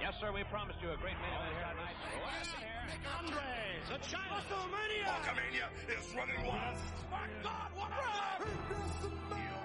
Yes, sir, we promised you a great main event tonight. Andre, the China WrestleMania. Hulkamania is running wild. My God, what a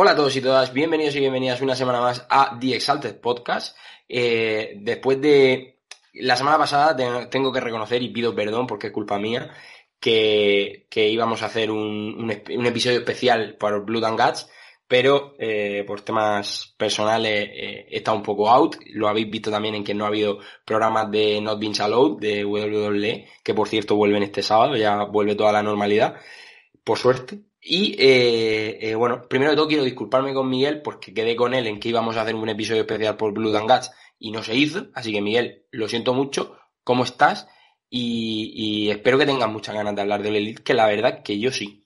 Hola a todos y todas, bienvenidos y bienvenidas una semana más a The Exalted Podcast. Eh, después de la semana pasada te- tengo que reconocer y pido perdón porque es culpa mía que, íbamos a hacer un, episodio especial por Blood and Guts, pero eh, por temas personales eh, he estado un poco out. Lo habéis visto también en que no ha habido programas de Not Being Allowed de WWE, que por cierto vuelven este sábado, ya vuelve toda la normalidad por suerte. Y eh, eh, bueno, primero de todo quiero disculparme con Miguel porque quedé con él en que íbamos a hacer un episodio especial por Blood and Guts y no se hizo. Así que Miguel, lo siento mucho. ¿Cómo estás? Y, y espero que tengas muchas ganas de hablar del Elite, que la verdad que yo sí.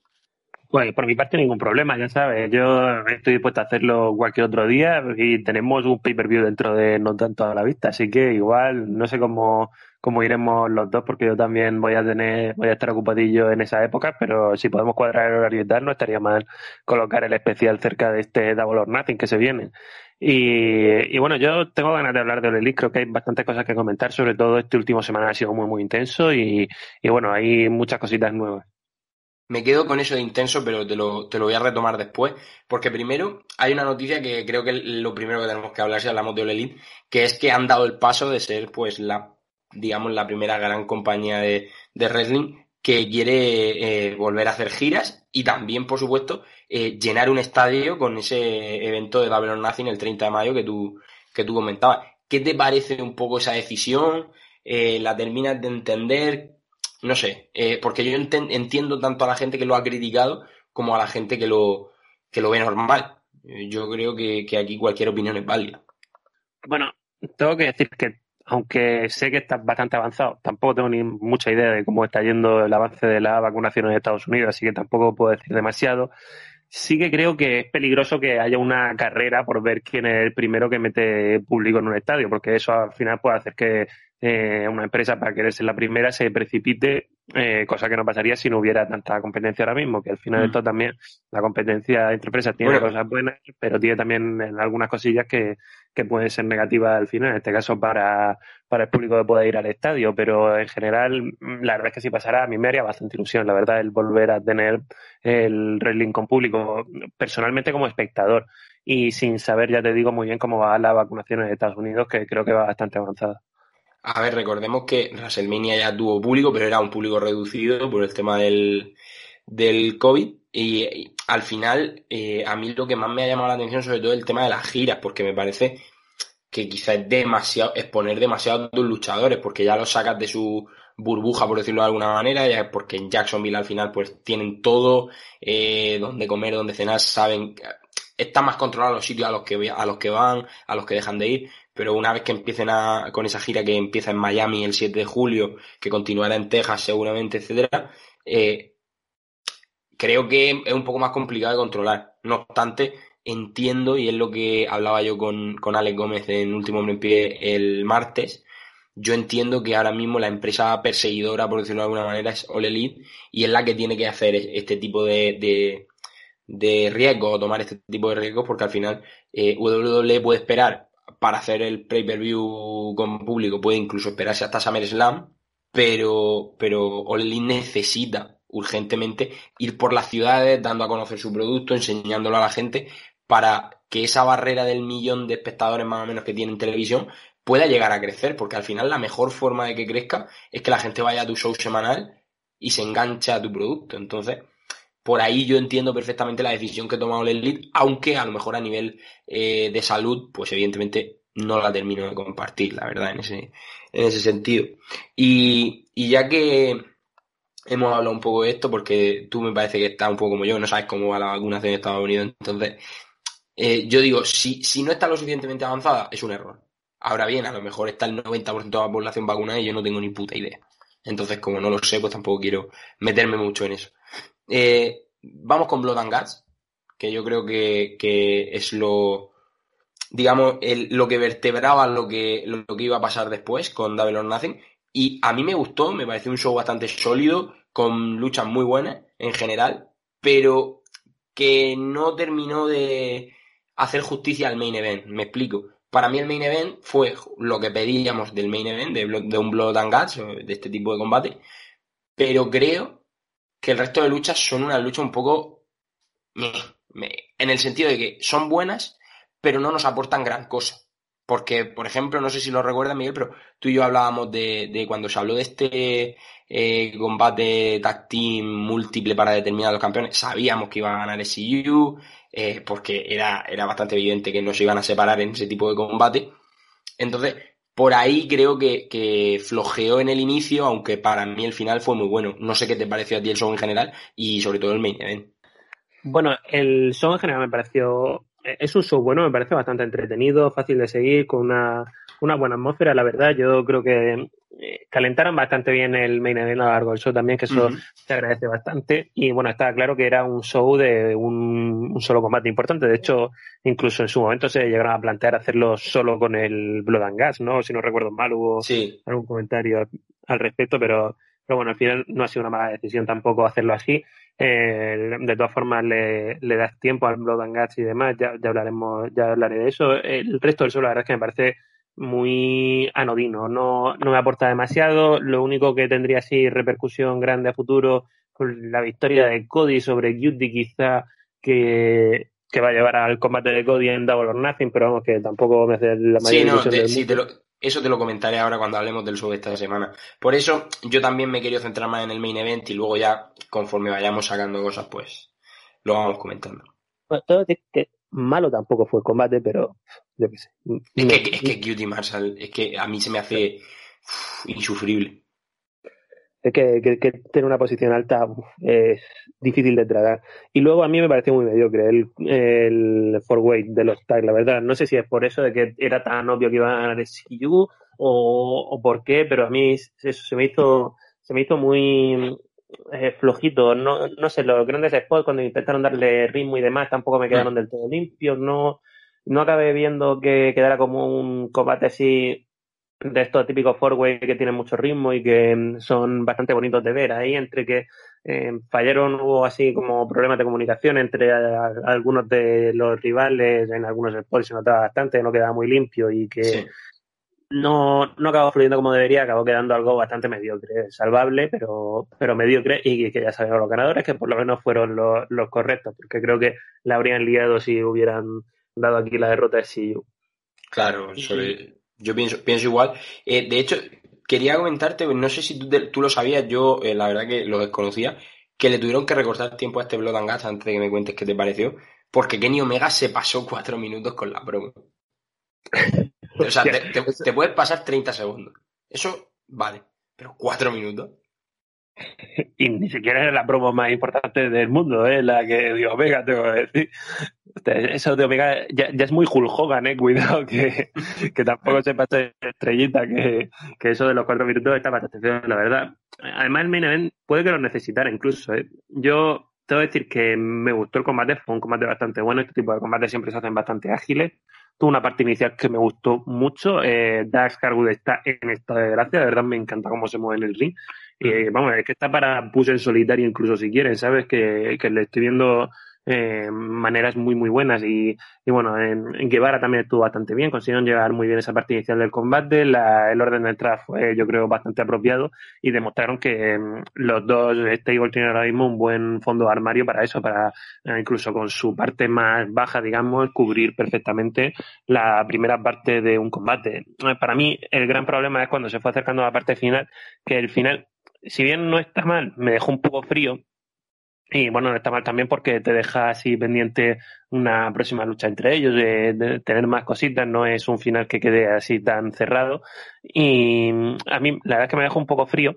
Pues por mi parte ningún problema, ya sabes. Yo estoy dispuesto a hacerlo cualquier otro día y tenemos un pay-per-view dentro de no tanto a la vista, así que igual no sé cómo, cómo iremos los dos porque yo también voy a tener, voy a estar ocupadillo en esa época, pero si podemos cuadrar el horario y tal, no estaría mal colocar el especial cerca de este Double or Nothing que se viene. Y, bueno, yo tengo ganas de hablar del Elite, creo que hay bastantes cosas que comentar, sobre todo este último semana ha sido muy muy intenso y, y bueno, hay muchas cositas nuevas. Me quedo con eso de intenso, pero te lo, te lo voy a retomar después, porque primero hay una noticia que creo que lo primero que tenemos que hablar si hablamos de Elite, que es que han dado el paso de ser, pues, la, digamos, la primera gran compañía de, de wrestling que quiere eh, volver a hacer giras y también, por supuesto, eh, llenar un estadio con ese evento de or Nothing el 30 de mayo que tú, que tú comentabas. ¿Qué te parece un poco esa decisión? Eh, ¿La terminas de entender? No sé, porque yo entiendo tanto a la gente que lo ha criticado como a la gente que lo, que lo ve normal. Yo creo que, que aquí cualquier opinión es válida. Bueno, tengo que decir que, aunque sé que está bastante avanzado, tampoco tengo ni mucha idea de cómo está yendo el avance de la vacunación en Estados Unidos, así que tampoco puedo decir demasiado. Sí que creo que es peligroso que haya una carrera por ver quién es el primero que mete público en un estadio, porque eso al final puede hacer que eh, una empresa para querer ser la primera se precipite, eh, cosa que no pasaría si no hubiera tanta competencia ahora mismo, que al final Mm. esto también, la competencia entre empresas tiene Bueno. cosas buenas, pero tiene también algunas cosillas que, que pueden ser negativas al final, en este caso para, para el público que pueda ir al estadio, pero en general, mm, la verdad es que si pasara, a mí me haría bastante ilusión, la verdad, el volver a tener el wrestling con público, personalmente como espectador, y sin saber, ya te digo muy bien cómo va la vacunación en Estados Unidos, que creo que va bastante avanzada. A ver, recordemos que WrestleMania ya tuvo público, pero era un público reducido por el tema del, del COVID. Y, al final, eh, a mí lo que más me ha llamado la atención, sobre todo, el tema de las giras, porque me parece que quizás es demasiado, exponer demasiado a tus luchadores, porque ya los sacas de su burbuja, por decirlo de alguna manera, ya porque en Jacksonville al final pues tienen todo, eh, donde comer, donde cenar, saben, están más controlados los sitios a los que a los que van, a los que dejan de ir, pero una vez que empiecen a, con esa gira que empieza en Miami el 7 de julio, que continuará en Texas seguramente, etcétera, eh, creo que es un poco más complicado de controlar. No obstante, entiendo, y es lo que hablaba yo con, con Alex Gómez en Último Hombre en Pie el martes, yo entiendo que ahora mismo la empresa perseguidora, por decirlo de alguna manera, es All Elite y es la que tiene que hacer este tipo de, de, de riesgos o tomar este tipo de riesgos porque al final eh, WWE puede esperar para hacer el pay-per-view con público, puede incluso esperarse hasta SummerSlam, pero, pero All necesita urgentemente ir por las ciudades dando a conocer su producto, enseñándolo a la gente para que esa barrera del millón de espectadores más o menos que tiene en televisión pueda llegar a crecer, porque al final la mejor forma de que crezca es que la gente vaya a tu show semanal y se enganche a tu producto. Entonces, por ahí yo entiendo perfectamente la decisión que ha tomado el aunque a lo mejor a nivel eh, de salud, pues evidentemente no la termino de compartir, la verdad, en ese, en ese sentido. Y, y ya que hemos hablado un poco de esto, porque tú me parece que estás un poco como yo, no sabes cómo va la vacunación en Estados Unidos, entonces, eh, yo digo, si, si no está lo suficientemente avanzada, es un error. Ahora bien, a lo mejor está el 90% de la población vacunada y yo no tengo ni puta idea. Entonces, como no lo sé, pues tampoco quiero meterme mucho en eso. Eh, vamos con Blood and Guts, que yo creo que, que es lo, digamos, lo que vertebraba lo que, lo que iba a pasar después con Double or. Y a mí me gustó, me pareció un show bastante sólido, con luchas muy buenas en general, pero que no terminó de hacer justicia al main event. Me explico. Para mí el main event fue lo que pedíamos del main event, de, un Blood and Guts, de este tipo de combate, pero creo que el resto de luchas son una lucha un poco... en el sentido de que son buenas, pero no nos aportan gran cosa. Porque, por ejemplo, no sé si lo recuerdas, Miguel, pero tú y yo hablábamos de, cuando se habló de este eh, combate tag team múltiple para determinar los campeones. Sabíamos que iban a ganar SCU, eh, porque era, era bastante evidente que no se iban a separar en ese tipo de combate. Entonces, por ahí creo que, que, flojeó en el inicio, aunque para mí el final fue muy bueno. No sé qué te pareció a ti el show en general y sobre todo el main event. Bueno, el show en general me pareció es un show bueno, me parece bastante entretenido, fácil de seguir, con una, una buena atmósfera, la verdad. Yo creo que eh, calentaron bastante bien el main event a lo largo del show también, que eso se agradece bastante. Y bueno, estaba claro que era un show de un, solo combate importante. De hecho, incluso en su momento se llegaron a plantear hacerlo solo con el Blood and Gas, ¿no? Si no recuerdo mal, hubo algún comentario al respecto, pero, pero bueno, al final no ha sido una mala decisión tampoco hacerlo así. Eh, de todas formas, le, le, das tiempo al Blood and Guts y demás, ya, ya, hablaremos, ya hablaré de eso. El resto del show, la verdad es que me parece muy anodino, no, no me aporta demasiado. Lo único que tendría así repercusión grande a futuro con la victoria de Cody sobre Cutie, quizá que, que va a llevar al combate de Cody en Double or Nothing, pero vamos, que tampoco me hace la mayor sí, no, eso te lo comentaré ahora cuando hablemos del de esta semana. Por eso yo también me quería centrar más en el main event y luego ya, conforme vayamos sacando cosas, pues lo vamos comentando. Bueno, todo que malo tampoco fue el combate, pero yo qué sé. Es que, es que Cutie Marshall, es que a mí se me hace insufrible. Es que, que, tener una posición alta es difícil de tratar. Y luego a mí me pareció muy mediocre el, el four weight de los tags, la verdad. No sé si es por eso de que era tan obvio que iban a ganar SCU o, o por qué, pero a mí eso se me hizo, se me hizo muy eh, flojito. No, no sé, los grandes spots cuando intentaron darle ritmo y demás tampoco me quedaron del todo limpios. No, no acabé viendo que quedara como un combate así de estos típicos four-way que tienen mucho ritmo y que mm, son bastante bonitos de ver. Ahí entre que eh, fallaron hubo así como problemas de comunicación entre algunos de los rivales, en algunos spots se notaba bastante, no quedaba muy limpio y que no, no acabó fluyendo como debería, acabó quedando algo bastante mediocre, salvable, pero, pero mediocre y que ya sabemos los ganadores que por lo menos fueron los, los correctos, porque creo que la habrían liado si hubieran dado aquí la derrota de Siyu. Claro, sobre, yo pienso, pienso igual. Eh, de hecho, quería comentarte, no sé si tú, lo sabías, yo eh, la verdad que lo desconocía, que le tuvieron que recortar tiempo a este Blood and Gas antes de que me cuentes qué te pareció, porque Kenny Omega se pasó cuatro minutos con la promo. o sea, te, puedes pasar 30 segundos. Eso vale, pero cuatro minutos. Y ni siquiera es la promo más importante del mundo, ¿eh? la que dio Omega, tengo que decir. Eso de Omega ya, es muy Hulk Hogan, eh. Cuidado que, que tampoco se pase estrellita, que, que, eso de los cuatro minutos está bastante feo, la verdad. Además, el main event puede que lo necesitara incluso, eh. Yo tengo que decir que me gustó el combate, fue un combate bastante bueno. Este tipo de combates siempre se hacen bastante ágiles. Tuvo una parte inicial que me gustó mucho. Eh, Dax Harwood está en estado de gracia, de verdad me encanta cómo se mueve en el ring. Y vamos, es que está para push en solitario incluso si quieren, ¿sabes? Que, que le estoy viendo eh, maneras muy muy buenas. Y, y bueno en, en, Guevara también estuvo bastante bien consiguieron llevar muy bien esa parte inicial del combate. La, el orden de entrada fue yo creo bastante apropiado y demostraron que mm, los dos Stable tienen ahora mismo un buen fondo armario para eso para eh, incluso con su parte más baja digamos cubrir perfectamente la primera parte de un combate. Eh, para mí el gran problema es cuando se fue acercando a la parte final que el final si bien no está mal me dejó un poco frío y bueno, no está mal también porque te deja así pendiente una próxima lucha entre ellos, de, tener más cositas, no es un final que quede así tan cerrado. Y a mí la verdad es que me deja un poco frío.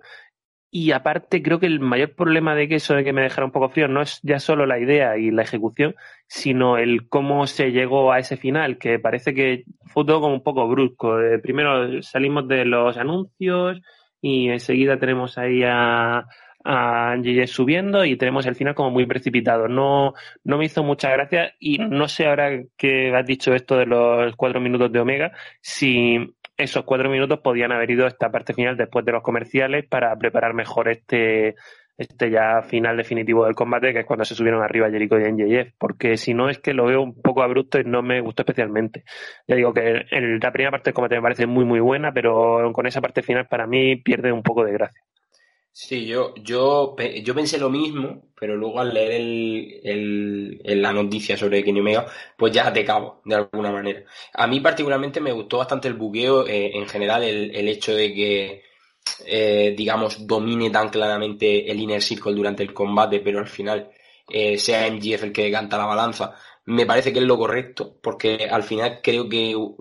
Y aparte creo que el mayor problema de que eso de que me dejara un poco frío no es ya solo la idea y la ejecución, sino el cómo se llegó a ese final, que parece que fue todo como un poco brusco. Eh, primero salimos de los anuncios y enseguida tenemos ahí a a NGS subiendo y tenemos el final como muy precipitado. No, no me hizo mucha gracia y no sé ahora que has dicho esto de los cuatro minutos de Omega, si esos cuatro minutos podían haber ido a esta parte final después de los comerciales para preparar mejor este, este ya final definitivo del combate, que es cuando se subieron arriba Jericho y NJF, porque si no es que lo veo un poco abrupto y no me gustó especialmente. Ya digo que la primera parte del combate me parece muy muy buena, pero con esa parte final para mí pierde un poco de gracia. Sí, yo, yo, yo pensé lo mismo, pero luego al leer el, el, la noticia sobre Kenny Omega, pues ya te cabo, de alguna manera. A mí particularmente me gustó bastante el buqueo, eh, en general, el, el hecho de que eh, digamos, domine tan claramente el Inner Circle durante el combate, pero al final eh, sea MGF el que decanta la balanza, me parece que es lo correcto, porque al final creo que uh,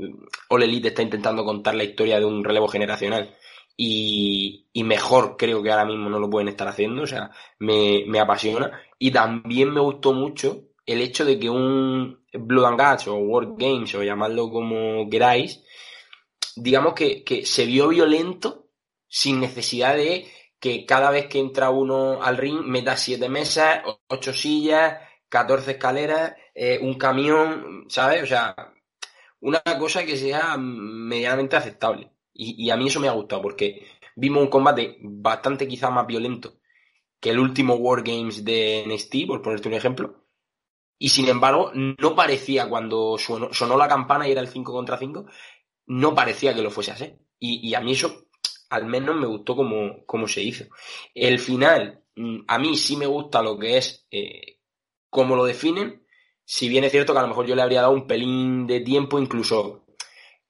All Elite está intentando contar la historia de un relevo generacional y, mejor creo que ahora mismo no lo pueden estar haciendo, o sea, me, me apasiona. Y también me gustó mucho el hecho de que un Blood and Guts o World Games o llamadlo como queráis, digamos que, que se vio violento sin necesidad de que cada vez que entra uno al ring meta siete mesas, ocho sillas, catorce escaleras, eh, un camión, ¿sabes? O sea, una cosa que sea medianamente aceptable. Y, a mí eso me ha gustado porque vimos un combate bastante quizá más violento que el último War Games de NXT, por ponerte un ejemplo. Y sin embargo, no parecía cuando sonó, la campana y era el 5 contra 5, no parecía que lo fuese así. Y, y a mí eso al menos me gustó como, se hizo. El final, mm, a mí sí me gusta lo que es eh, cómo lo definen, si bien es cierto que a lo mejor yo le habría dado un pelín de tiempo, incluso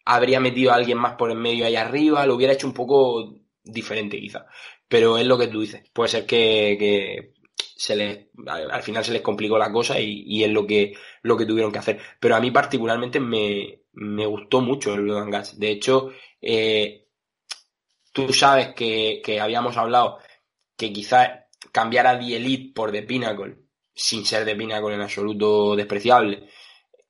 habría metido a alguien más por en medio ahí arriba, lo hubiera hecho un poco diferente quizá. Pero es lo que tú dices. Puede ser que, se les, al final se les complicó la cosa y, es lo que, lo que tuvieron que hacer. Pero a mí particularmente me, gustó mucho el Blood Gas. De hecho, eh, Tú sabes que, habíamos hablado que quizás cambiar a The Elite por The Pinnacle, sin ser The Pinnacle en absoluto despreciable,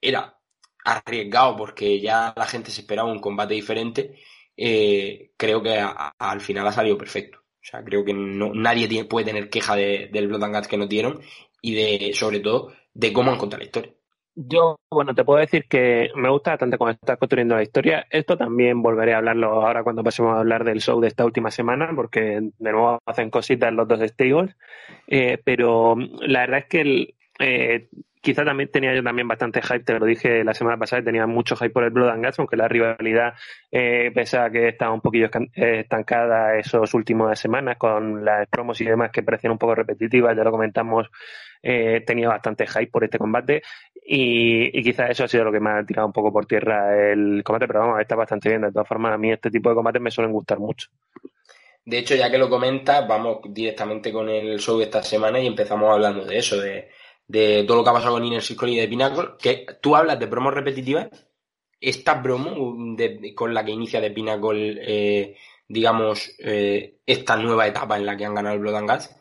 era arriesgado porque ya la gente se esperaba un combate diferente. Eh, creo que al final ha salido perfecto. O sea, creo que no, nadie puede tener queja del Blood and Guts que no dieron y de, sobre todo, de cómo han contado la historia. Yo, bueno, te puedo decir que me gusta bastante cuando estás construyendo la historia. Esto también volveré a hablarlo ahora cuando pasemos a hablar del show de esta última semana, porque de nuevo hacen cositas los dos stables. Eh, pero la verdad es que el, eh, quizá también tenía yo también bastante hype, te lo dije la semana pasada, tenía mucho hype por el Blood and Guts, aunque la rivalidad, eh, pese a que estaba un poquillo eh, estancada esos últimos semanas con las promos y demás que parecían un poco repetitivas, ya lo comentamos eh, tenía bastante hype por este combate y, quizás eso ha sido lo que me ha tirado un poco por tierra el combate, pero vamos, está bastante bien. De todas formas, a mí este tipo de combates me suelen gustar mucho. De hecho, ya que lo comentas, vamos directamente con el show de esta semana y empezamos hablando de eso, de, todo lo que ha pasado con Inner Circle y de Pinnacle, que tú hablas de promos repetitivas, esta promo con la que inicia de Pinnacle, eh, digamos, eh, esta nueva etapa en la que han ganado el Blood and Guts,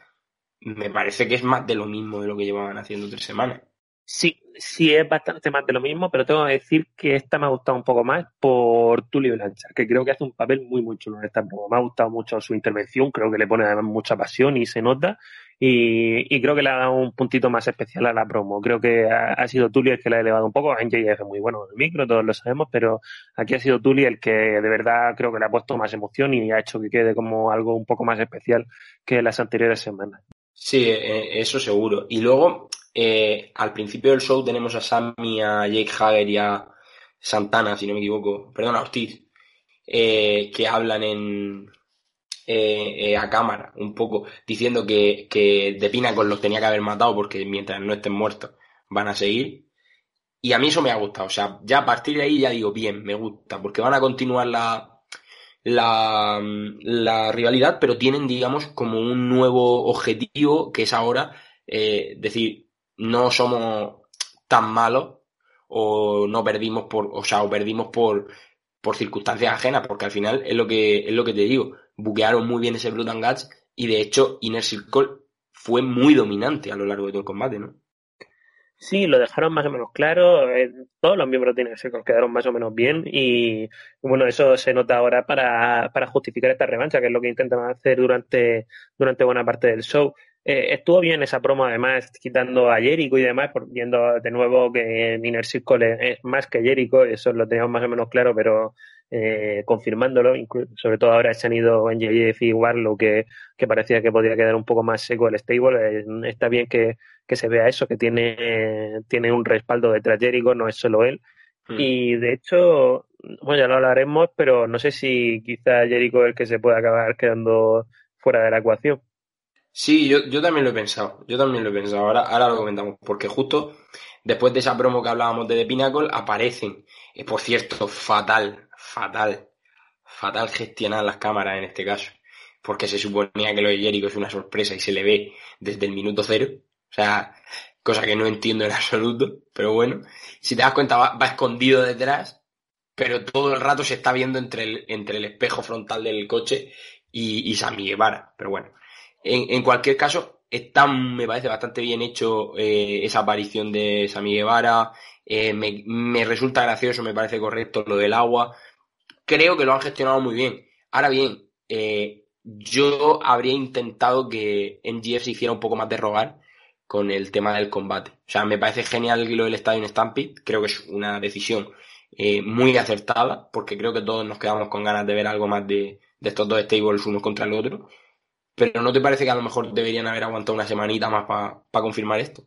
me parece que es más de lo mismo de lo que llevaban haciendo tres semanas. Sí, sí es bastante más de lo mismo, pero tengo que decir que esta me ha gustado un poco más por Tulio Blanchard, que creo que hace un papel muy, muy chulo en esta Me ha gustado mucho su intervención, creo que le pone además mucha pasión y se nota. Y, creo que le ha dado un puntito más especial a la promo. Creo que ha, sido Tulio el que la ha elevado un poco. En es muy bueno en el micro, todos lo sabemos, pero aquí ha sido Tulio el que de verdad creo que le ha puesto más emoción y ha hecho que quede como algo un poco más especial que las anteriores semanas. Sí, eh, eso seguro. Y luego, eh, al principio del show tenemos a Sammy, a Jake Hager y a Santana, si no me equivoco, perdón, a Ortiz, eh, que hablan en a cámara un poco, diciendo que, que de Pinnacle los tenía que haber matado porque mientras no estén muertos van a seguir. Y a mí eso me ha gustado. O sea, ya a partir de ahí ya digo, bien, me gusta, porque van a continuar la, la, la, rivalidad, pero tienen, digamos, como un nuevo objetivo que es ahora eh, decir, no somos tan malos o no perdimos por, o sea, o perdimos por, por circunstancias ajenas, porque al final es lo que, es lo que te digo, buquearon muy bien ese Blood and Guts y de hecho Inner Circle fue muy dominante a lo largo de todo el combate, ¿no? Sí, lo dejaron más o menos claro. Eh, todos los miembros de Inner Circle quedaron más o menos bien. Y bueno, eso se nota ahora para, para justificar esta revancha, que es lo que intentan hacer durante, durante buena parte del show. Eh, estuvo bien esa promo, además, quitando a Jericho y demás, por, viendo de nuevo que Inner Circle es, más que Jericho, eso lo teníamos más o menos claro, pero eh, confirmándolo, sobre todo ahora se han ido en JF y Warlow, que, que parecía que podía quedar un poco más seco el stable. Eh, está bien que, que, se vea eso, que tiene, tiene un respaldo detrás Jericho, no es solo él. Hmm. Y de hecho, bueno, ya lo hablaremos, pero no sé si quizá Jericho es el que se pueda acabar quedando fuera de la ecuación. Sí, yo, yo también lo he pensado. Yo también lo he pensado. Ahora, ahora lo comentamos. Porque justo después de esa promo que hablábamos de The Pinnacle, aparecen. Y por cierto, fatal, fatal, fatal gestionar las cámaras en este caso. Porque se suponía que lo de Jericho es una sorpresa y se le ve desde el minuto cero. O sea, cosa que no entiendo en absoluto. Pero bueno, si te das cuenta, va, escondido detrás. Pero todo el rato se está viendo entre el, entre el espejo frontal del coche y, y Guevara. Pero bueno. En, cualquier caso, está, me parece bastante bien hecho eh, esa aparición de Sami Guevara. Eh, me, resulta gracioso, me parece correcto lo del agua. Creo que lo han gestionado muy bien. Ahora bien, eh, yo habría intentado que MGF se hiciera un poco más de rogar con el tema del combate. O sea, me parece genial lo del Estadio Stampede. Creo que es una decisión muy acertada, porque creo que todos nos quedamos con ganas de ver algo más de, estos dos stables unos contra el otro. Pero ¿no te parece que a lo mejor deberían haber aguantado una semanita más para confirmar esto?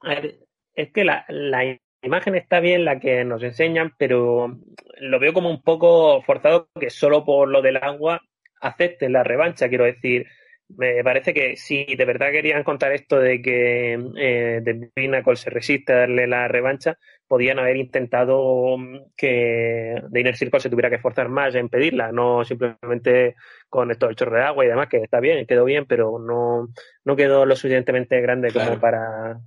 A ver, es que la, imagen está bien, la que nos enseñan, pero lo veo como un poco forzado que solo por lo del agua acepten la revancha. Quiero decir, me parece que si de verdad querían contar esto de que eh, de Pinnacle se resiste a darle la revancha, podían haber intentado que de Inner Circle se tuviera que esforzar más en pedirla, no simplemente con esto del chorro de agua y demás, que está bien, quedó bien, pero no, no quedó lo suficientemente grande como para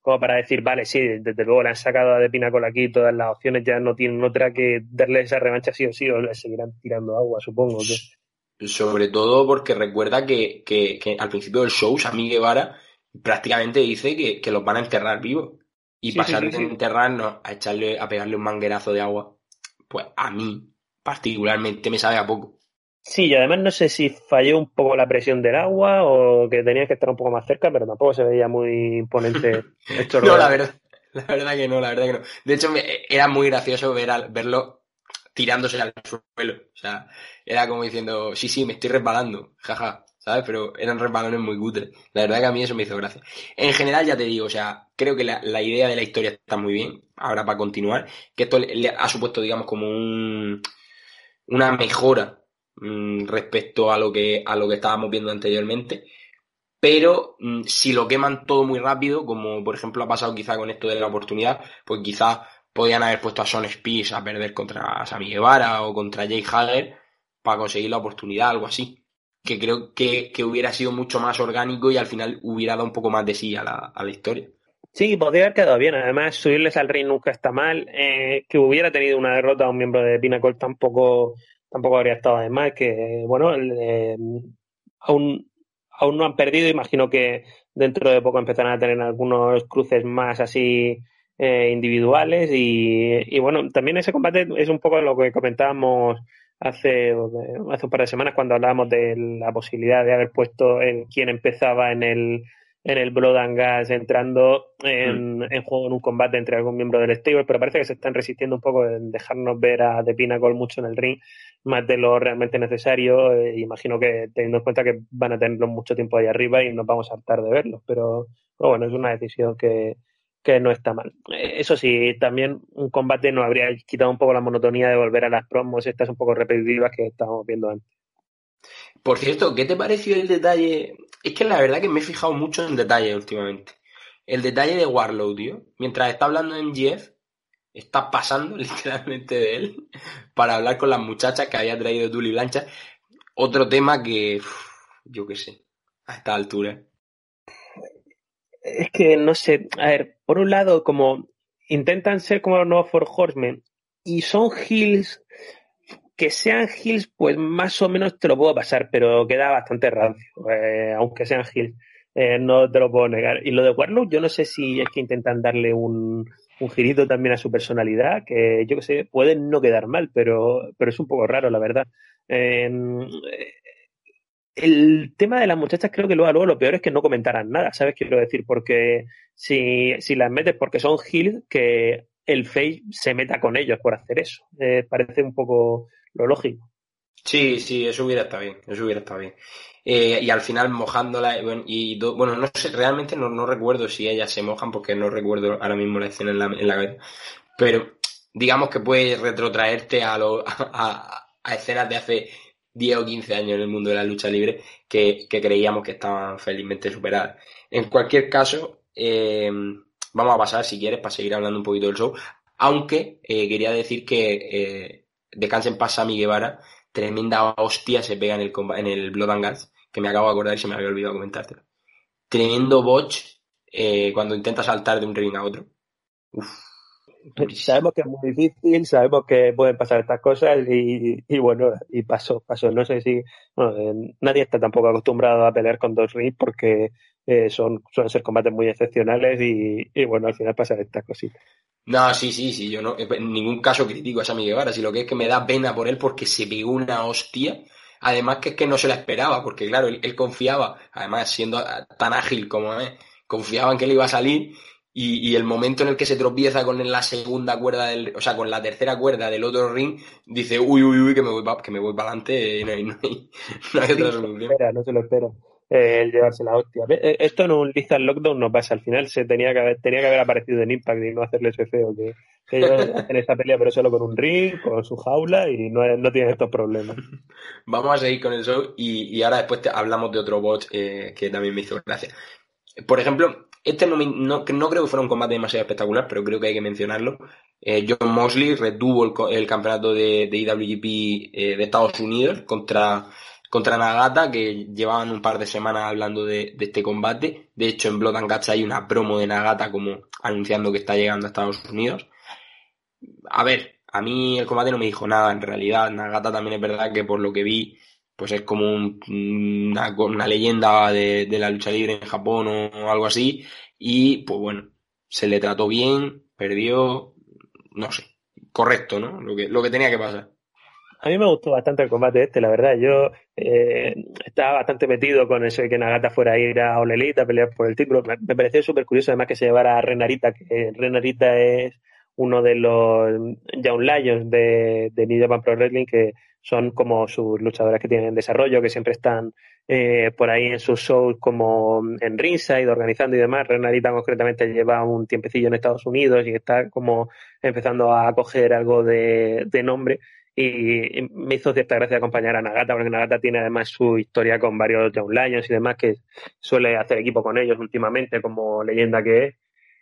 como para decir, vale, sí, desde luego le han sacado a De Pinnacle aquí, todas las opciones ya no tienen otra que darle esa revancha sí o sí, o le seguirán tirando agua, supongo que sobre todo porque recuerda que, que, que al principio del show Sammy Guevara prácticamente dice que, que los van a enterrar vivos. Y pasar de enterrarnos a echarle, a pegarle un manguerazo de agua, pues a mí particularmente me sabe a poco. Sí, y además no sé si falló un poco la presión del agua o que tenía que estar un poco más cerca, pero tampoco se veía muy imponente el No, la verdad, la verdad que no, la verdad que no. De hecho, era muy gracioso ver al, verlo tirándose al suelo. O sea, era como diciendo, sí, sí, me estoy resbalando, jaja, ¿sabes? Pero eran resbalones muy cutres. La verdad que a mí eso me hizo gracia. En general, ya te digo, o sea, creo que la, la idea de la historia está muy bien, ahora para continuar, que esto le, ha supuesto, digamos, como un, una mejora mm, respecto a lo que, a lo que estábamos viendo anteriormente. Pero mm, si lo queman todo muy rápido, como por ejemplo ha pasado quizá con esto de la oportunidad, pues quizá podían haber puesto a Son Spears a perder contra Sami Guevara o contra Jake Hager para conseguir la oportunidad, algo así. Que creo que, hubiera sido mucho más orgánico y al final hubiera dado un poco más de sí a la, a la historia. Sí, podría haber quedado bien. Además, subirles al ring nunca está mal. Eh, que hubiera tenido una derrota a un miembro de Pinnacle tampoco, tampoco habría estado de mal. Que, bueno, eh, aún, aún no han perdido. Imagino que dentro de poco empezarán a tener algunos cruces más así eh, individuales y, bueno, también ese combate es un poco lo que comentábamos hace, hace un par de semanas cuando hablábamos de la posibilidad de haber puesto en quien empezaba en el en el Blood and Gas entrando en, mm. en, juego en un combate entre algún miembro del stable, pero parece que se están resistiendo un poco en dejarnos ver a The Pinnacle mucho en el ring, más de lo realmente necesario. Eh, imagino que teniendo en cuenta que van a tenerlo mucho tiempo ahí arriba y nos vamos a hartar de verlos, pero bueno, es una decisión que, que no está mal. Eh, eso sí, también un combate nos habría quitado un poco la monotonía de volver a las promos estas un poco repetitivas que estábamos viendo antes. Por cierto, ¿qué te pareció el detalle? Es que la verdad que me he fijado mucho en detalle últimamente. El detalle de Warlow, tío. Mientras está hablando en MGF, está pasando literalmente de él para hablar con las muchachas que había traído Tully Blancha. Otro tema que, yo qué sé, a esta altura es que no sé, a ver, por un lado, como intentan ser como los nuevos Four Horsemen y son Hills, que sean Hills, pues más o menos te lo puedo pasar, pero queda bastante rancio, eh, aunque sean Hills. eh, no te lo puedo negar. Y lo de Warlock, yo no sé si es que intentan darle un, un girito también a su personalidad, que yo que sé, puede no quedar mal, pero, pero es un poco raro, la verdad. Em, el tema de las muchachas creo que luego, luego lo peor es que no comentaran nada, ¿sabes? Quiero decir, porque si, si las metes porque son Hill, que el Face se meta con ellos por hacer eso. Eh, parece un poco lo lógico. Sí, sí, eso hubiera estado bien, eso hubiera estado bien. Eh, y al final mojándola, y, bueno, no sé, realmente no, no, recuerdo si ellas se mojan porque no recuerdo ahora mismo la escena en la, en la pero digamos que puede retrotraerte a, lo, a, escenas de hace 10 o 15 años en el mundo de la lucha libre que, creíamos que estaban felizmente superadas. En cualquier caso, eh, vamos a pasar, si quieres, para seguir hablando un poquito del show. Aunque eh, quería decir que eh, descansen pasa mi Guevara, tremenda hostia se pega en el, en el Blood and Guts, que me acabo de acordar y se me había olvidado comentártelo. Tremendo botch eh, cuando intenta saltar de un ring a otro. Uf, sabemos que es muy difícil, sabemos que pueden pasar estas cosas y, bueno, y pasó, pasó. No sé si eh, nadie está tampoco acostumbrado a pelear con dos rings porque eh, son suelen ser combates muy excepcionales y, bueno, al final pasan estas cositas. No, sí, sí, sí, yo no, en ningún caso critico a Sammy Guevara, si lo que es que me da pena por él porque se pegó una hostia. Además que es que no se la esperaba, porque claro, él, él confiaba, además siendo tan ágil como es, confiaba en que él iba a salir y, el momento en el que se tropieza con la segunda cuerda del, o sea, con la tercera cuerda del otro ring, dice, uy, uy, uy, que me voy para, que me voy para adelante, y no hay, no hay, otra solución. No se lo espera, eh, el llevarse la hostia. Eh, esto en un Lizard Lockdown no pasa, al final se tenía que haber, tenía que haber aparecido en Impact y no hacerle ese feo que, que ellos hacen esta pelea pero solo con un ring, con su jaula y no, no tienen estos problemas. Vamos a seguir con el show y, y ahora después hablamos de otro bot eh, que también me hizo gracia. Por ejemplo, este no, no, creo que fuera un combate demasiado espectacular, pero creo que hay que mencionarlo. Eh, John Mosley retuvo el, campeonato de, IWGP eh, de Estados Unidos contra, contra Nagata, que llevaban un par de semanas hablando de, este combate. De hecho, en Blood and Guts hay una promo de Nagata como anunciando que está llegando a Estados Unidos. A ver, a mí el combate no me dijo nada en realidad. Nagata también es verdad que por lo que vi pues es como una, leyenda de, la lucha libre en Japón o algo así. Y pues bueno, se le trató bien, perdió, no sé, correcto, ¿no? Lo que, lo que tenía que pasar. A mí me gustó bastante el combate este, la verdad. Yo eh, estaba bastante metido con eso de que Nagata fuera a ir a Olelita a pelear por el título. Me, pareció súper curioso además que se llevara a Renarita, que Renarita es uno de los Young Lions de, de New Japan Pro Wrestling, que son como sus luchadores que tienen desarrollo, que siempre están eh, por ahí en sus shows como en Ringside, organizando y demás. Renarita concretamente lleva un tiempecillo en Estados Unidos y está como empezando a coger algo de, nombre. Y me hizo cierta gracia acompañar a Nagata, porque Nagata tiene además su historia con varios Young Lions y demás, que suele hacer equipo con ellos últimamente, como leyenda que es.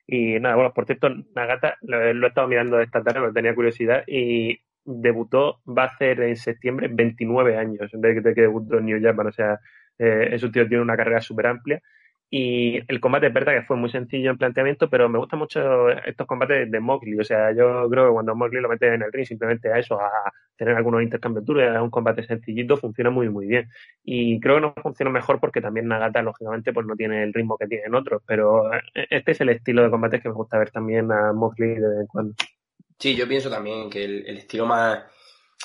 Y nada, bueno, por cierto, Nagata lo, he estado mirando esta tarde, porque tenía curiosidad, y debutó, va a hacer en septiembre 29 años, en vez de que debutó en New Japan, o sea, eh, ese tío tiene una carrera súper amplia. Y el combate es verdad que fue muy sencillo en planteamiento, pero me gustan mucho estos combates de Mowgli. O sea, yo creo que cuando Mowgli lo mete en el ring simplemente a eso, a tener algunos intercambios duros, a un combate sencillito, funciona muy, muy bien. Y creo que no funciona mejor porque también Nagata, lógicamente, pues no tiene el ritmo que tienen otros. Pero eh, este es el estilo de combate que me gusta ver también a Mowgli de vez en cuando. Sí, yo pienso también que el, estilo más,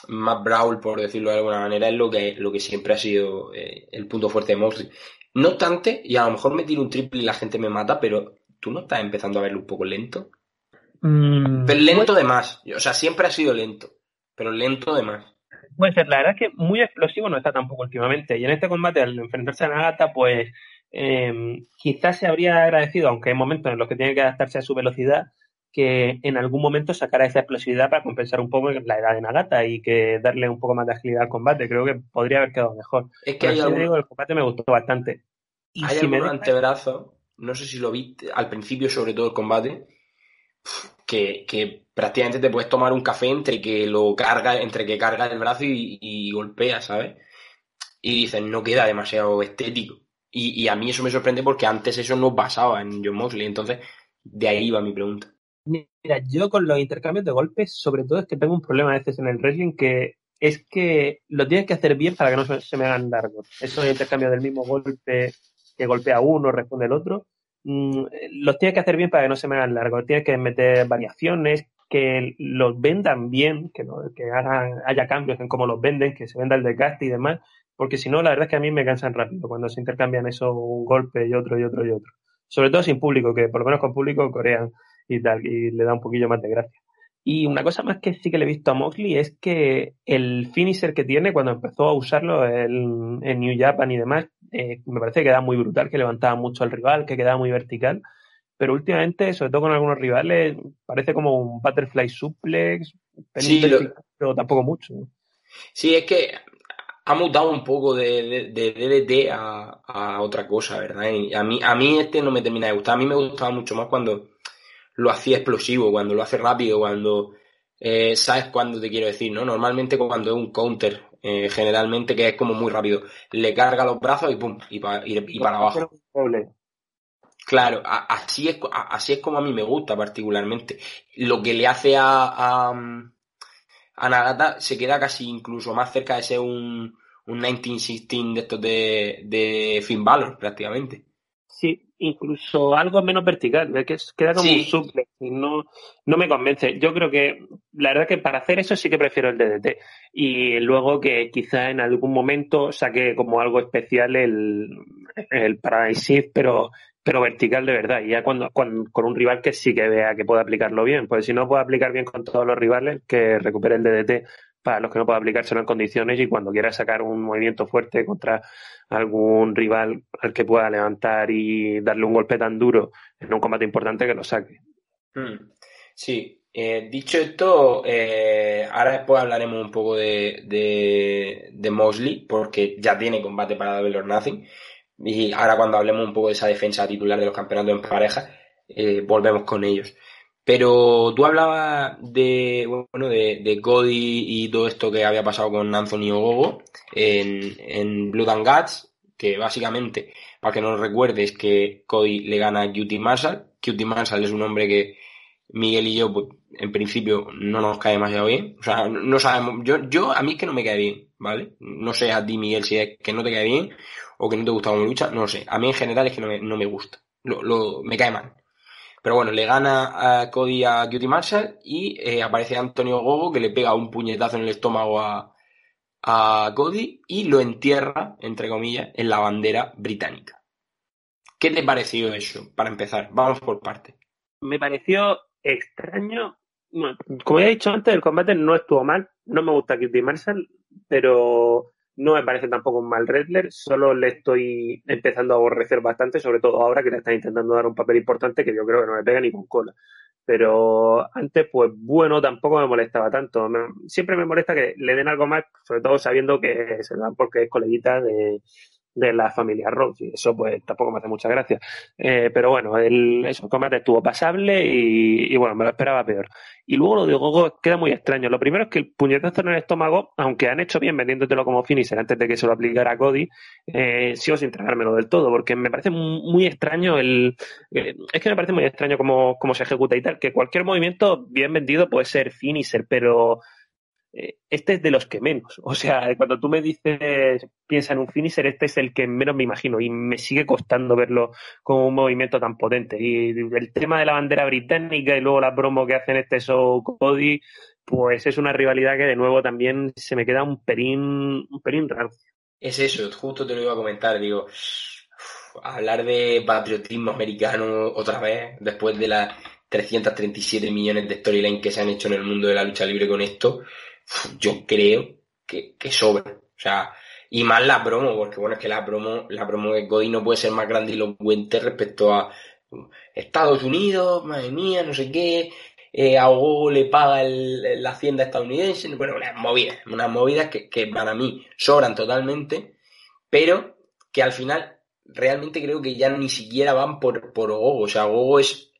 más brawl, por decirlo de alguna manera, es lo que, lo que siempre ha sido eh, el punto fuerte de Moxley. No obstante, y a lo mejor me tiro un triple y la gente me mata, pero tú no estás empezando a verlo un poco lento. Mm, pero lento de más. O sea, siempre ha sido lento, pero lento de más. Puede ser, la verdad es que muy explosivo no está tampoco últimamente. Y en este combate, al enfrentarse a Nagata, pues eh, quizás se habría agradecido, aunque hay momentos en los que tiene que adaptarse a su velocidad, que en algún momento sacara esa explosividad para compensar un poco la edad de Nagata y que darle un poco más de agilidad al combate. Creo que podría haber quedado mejor. Es que hay digo, el combate me gustó bastante. Y hay algún antebrazo, no sé si lo viste al principio, sobre todo el combate, que, que, prácticamente te puedes tomar un café entre que lo carga, entre que carga el brazo y, golpea, ¿sabes? Y dicen, no queda demasiado estético. Y, y, a mí eso me sorprende porque antes eso no pasaba en John Mosley. Entonces, de ahí va mi pregunta. Mira, yo con los intercambios de golpes, sobre todo es que tengo un problema a veces en el wrestling que es que lo tienes que hacer bien para que no se me hagan largos. Esos intercambios del mismo golpe, que golpea uno, responde el otro. Mm, los tienes que hacer bien para que no se me hagan largos. Tienes que meter variaciones, que los vendan bien, que, que haya cambios en cómo los venden, que se venda el desgaste y demás, porque si no, la verdad es que a mí me cansan rápido cuando se intercambian eso un golpe y otro y otro y otro. Sobre todo sin público, que por lo menos con público corean y tal, y le da un poquillo más de gracia. Y una cosa más que sí que le he visto a Moxley es que el finisher que tiene cuando empezó a usarlo en, New Japan y demás, eh, me parece que queda muy brutal, que levantaba mucho al rival, que quedaba muy vertical. Pero últimamente, sobre todo con algunos rivales, parece como un butterfly suplex, pero tampoco mucho. Sí, es que ha mutado un poco de, de, DDT a, a, otra cosa, ¿verdad? Y a mí, a mí este no me termina de gustar. A mí me gustaba mucho más cuando lo hacía explosivo, cuando lo hace rápido, cuando eh, sabes cuándo te quiero decir, ¿no? Normalmente cuando es un counter, eh, generalmente que es como muy rápido, le carga los brazos y pum, y, y, para abajo. Claro, así es, así es como a mí me gusta particularmente. Lo que le hace a, a, a Nagata se queda casi incluso más cerca de ser un, un 1916 de estos de, de Finn Balor, prácticamente. Sí, incluso algo menos vertical, es que queda como un suplex y no, no me convence. Yo creo que la verdad que para hacer eso sí que prefiero el DDT y luego que quizá en algún momento saque como algo especial el, el Paradise pero pero vertical de verdad, y ya cuando, con un rival que sí que vea que puede aplicarlo bien, pues si no puede aplicar bien con todos los rivales, que recupere el DDT para los que no pueda aplicárselo en condiciones y cuando quiera sacar un movimiento fuerte contra algún rival al que pueda levantar y darle un golpe tan duro en un combate importante que lo saque. Hmm. Sí, eh, dicho esto, eh, ahora después hablaremos un poco de, de, de, Mosley, porque ya tiene combate para Double or Nothing. Y ahora cuando hablemos un poco de esa defensa titular de los campeonatos en pareja, eh, volvemos con ellos. Pero tú hablabas de, bueno, de, de, Cody y todo esto que había pasado con Anthony Ogogo en, en Blood and Guts, que básicamente, para que no lo recuerdes, que Cody le gana a Cutie Marshall. Cutie Marshall es un hombre que Miguel y yo, pues, en principio, no nos cae demasiado bien. O sea, no sabemos, yo, yo, a mí es que no me cae bien, ¿vale? No sé a ti, Miguel, si es que no te cae bien o que no te gusta como lucha, no lo sé. A mí en general es que no me, no me gusta. Lo, lo, me cae mal. Pero bueno, le gana a Cody a Cutie Marshall y eh, aparece Antonio Gogo que le pega un puñetazo en el estómago a, a Cody y lo entierra, entre comillas, en la bandera británica. ¿Qué te pareció eso? Para empezar, vamos por parte. Me pareció extraño. como ya he dicho antes, el combate no estuvo mal. No me gusta Cutie Marshall, pero no me parece tampoco un mal wrestler, solo le estoy empezando a aborrecer bastante, sobre todo ahora que le están intentando dar un papel importante que yo creo que no le pega ni con cola. Pero antes, pues bueno, tampoco me molestaba tanto. siempre me molesta que le den algo más, sobre todo sabiendo que se dan porque es coleguita de, de la familia Rose y eso pues tampoco me hace mucha gracia. Eh, pero bueno, el, eso, combate estuvo pasable y, bueno, me lo esperaba peor. Y luego lo de queda muy extraño. Lo primero es que el puñetazo en el estómago, aunque han hecho bien vendiéndotelo como finisher antes de que se lo aplicara Cody, eh, sigo sin tragármelo del todo, porque me parece muy, extraño el... Eh, es que me parece muy extraño cómo, cómo se ejecuta y tal, que cualquier movimiento bien vendido puede ser finisher, pero este es de los que menos. O sea, cuando tú me dices, piensa en un finisher, este es el que menos me imagino y me sigue costando verlo como un movimiento tan potente. Y el tema de la bandera británica y luego la promo que hacen este show Cody, pues es una rivalidad que de nuevo también se me queda un perín, un perín raro. Es eso, justo te lo iba a comentar, digo, hablar de patriotismo americano otra vez, después de las 337 millones de storylines que se han hecho en el mundo de la lucha libre con esto, yo creo que, sobra. O sea, y más la promo, porque bueno, es que la promo, la promo de Cody no puede ser más grande y lo puente respecto a Estados Unidos, madre mía, no sé qué, eh, a Hugo le paga el, la hacienda estadounidense, bueno, unas movidas, unas movidas que, que para mí sobran totalmente, pero que al final realmente creo que ya ni siquiera van por, por Gogo, o sea, Gogo es,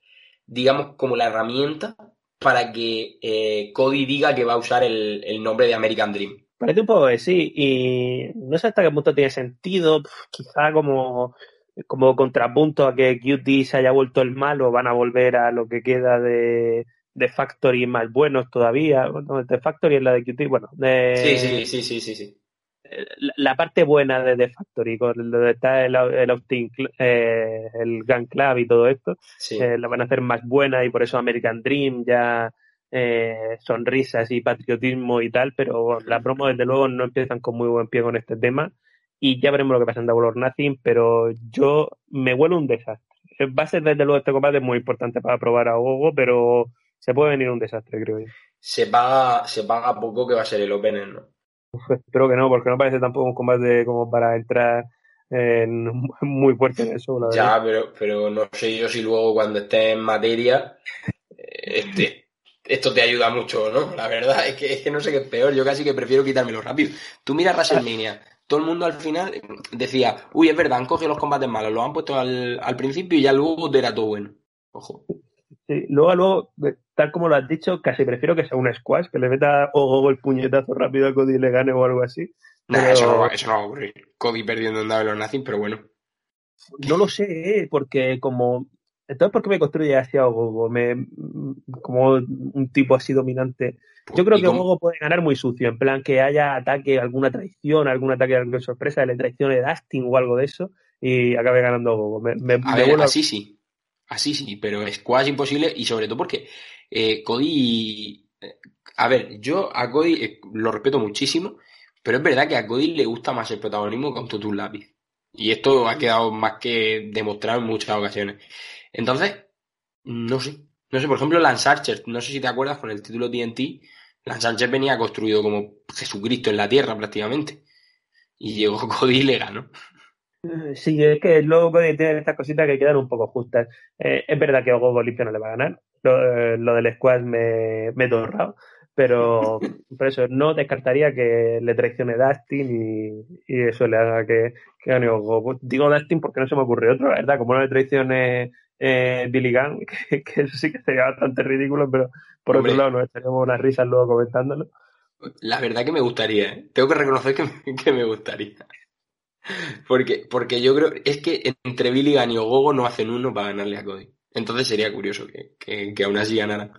digamos, como la herramienta para que eh, Cody diga que va a usar el, nombre de American Dream. Parece un poco que sí, y no sé hasta qué punto tiene sentido, quizá como, como contrapunto a que Cutie se haya vuelto el malo, van a volver a lo que queda de, de Factory más buenos todavía. Bueno, de Factory es la de Cutie, bueno. De... Sí, sí, sí, sí, sí, sí. La parte buena de The Factory, con donde está el, el, Austin, eh, el Gun Club y todo esto, Sí. eh, la van a hacer más buena y por eso American Dream ya eh, sonrisas y patriotismo y tal, pero la promo desde luego no empiezan con muy buen pie con este tema y ya veremos lo que pasa en Double or Nothing, pero yo me huelo un desastre. Eh, Va a ser desde luego este combate muy importante para probar a Gogo, pero se puede venir un desastre, creo yo. Se paga, se paga poco que va a ser el opener, ¿no? Espero que no, porque no parece tampoco un combate como para entrar en- muy fuerte en eso, la verdad. Ya, pero, pero no sé yo si luego cuando estés en materia, eh, este, esto te ayuda mucho, ¿no? La verdad es que, es que no sé qué es peor, yo casi que prefiero quitármelo rápido. Tú miras WrestleMania, todo el mundo al final decía, uy, es verdad, han cogido los combates malos, los han puesto al, al principio y ya luego era todo bueno. Ojo. Sí, luego, luego, tal como lo has dicho, casi prefiero que sea un squash, que le meta o el puñetazo rápido a Cody y le gane o algo así. Nah, Pero- eso, no va, eso no va a ocurrir. Cody perdiendo en Double Nothing, pero bueno. No lo sé, ¿eh? porque como... Entonces, ¿por qué me construye hacia Ogogo? Me, como un tipo así dominante. Yo creo ¿Y que Ogogo puede ganar muy sucio, en plan que haya ataque, alguna traición, algún ataque de sorpresa, le traicione Dustin o algo de eso, y acabe ganando Ogogo. Me, me, A me ver, vuelvo a- así sí. Así sí, pero squash imposible y sobre todo porque eh, Cody... eh, A ver, yo a Cody eh, lo respeto muchísimo, pero es verdad que a Cody le gusta más el protagonismo que a un Totus Lápiz. Y esto ha quedado más que demostrado en muchas ocasiones. Entonces, no sé. No sé, por ejemplo, Lance Archer, no sé si te acuerdas con el título TNT, Lance Archer venía construido como Jesucristo en la tierra prácticamente. Y llegó Cody y le ganó. Sí, es que luego Cody tiene estas cositas que quedan un poco justas. Eh, es verdad que a limpio no le va a ganar. Lo, eh, lo del squash me, me he torrado. Pero por eso no descartaría que le traicione Dustin y, y eso le haga que, que gane Ogogo. Digo Dustin porque no se me ocurre otro, la verdad. Como no le traicione eh, Billy Gunn, que, que eso sí que sería bastante ridículo, pero por Hombre. otro lado nos echaríamos unas risas luego comentándolo. La verdad que me gustaría, ¿eh? Tengo que reconocer que me, que me gustaría. Porque, porque yo creo, es que entre Billy Gunn y Ogogo no hacen uno para ganarle a Cody. Entonces sería curioso que, que, que aún así ganara.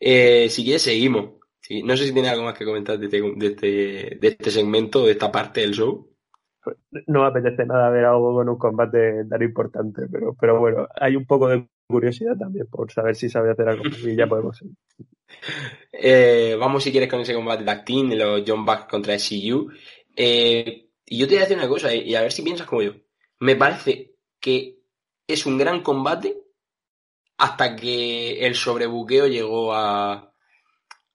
Eh, si quieres, seguimos. Sí, no sé si tiene algo más que comentar de este, de este, de este segmento, de esta parte del show. No me apetece nada ver a Ogogo en un combate tan importante, pero, pero bueno, hay un poco de curiosidad también por saber si sabe hacer algo y ya podemos seguir. Eh, vamos, si quieres, con ese combate tag team, los John Bucks contra SCU. Eh, y yo te voy a decir una cosa, y a ver si piensas como yo. Me parece que es un gran combate hasta que el sobrebuqueo llegó a,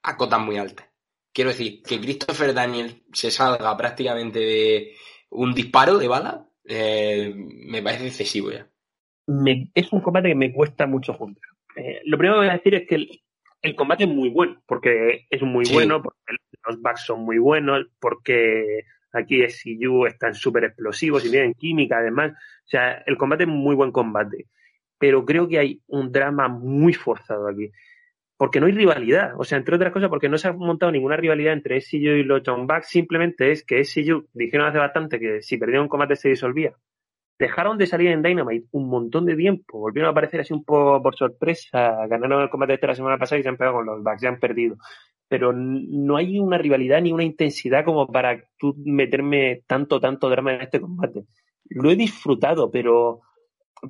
a cotas muy altas. Quiero decir, que Christopher Daniel se salga prácticamente de un disparo de bala, eh, me parece excesivo ya. me- es un combate que me cuesta mucho juntar. Eh, lo primero que voy a decir es que el, el combate es muy bueno, porque es muy Sí. bueno, porque los backs son muy buenos, porque aquí SCU están súper explosivos y tienen química además. O sea, el combate es muy buen combate. Pero creo que hay un drama muy forzado aquí. Porque no hay rivalidad. O sea, entre otras cosas, porque no se ha montado ninguna rivalidad entre SCU y los John Bucks. Simplemente es que SCU dijeron hace bastante que si perdían un combate se disolvía dejaron de salir en Dynamite un montón de tiempo, volvieron a aparecer así un poco por sorpresa, ganaron el combate este la semana pasada y se han pegado con los Bucks, ya han perdido. Pero no hay una rivalidad ni una intensidad como para tú meterme tanto, tanto drama en este combate. Lo he disfrutado, pero,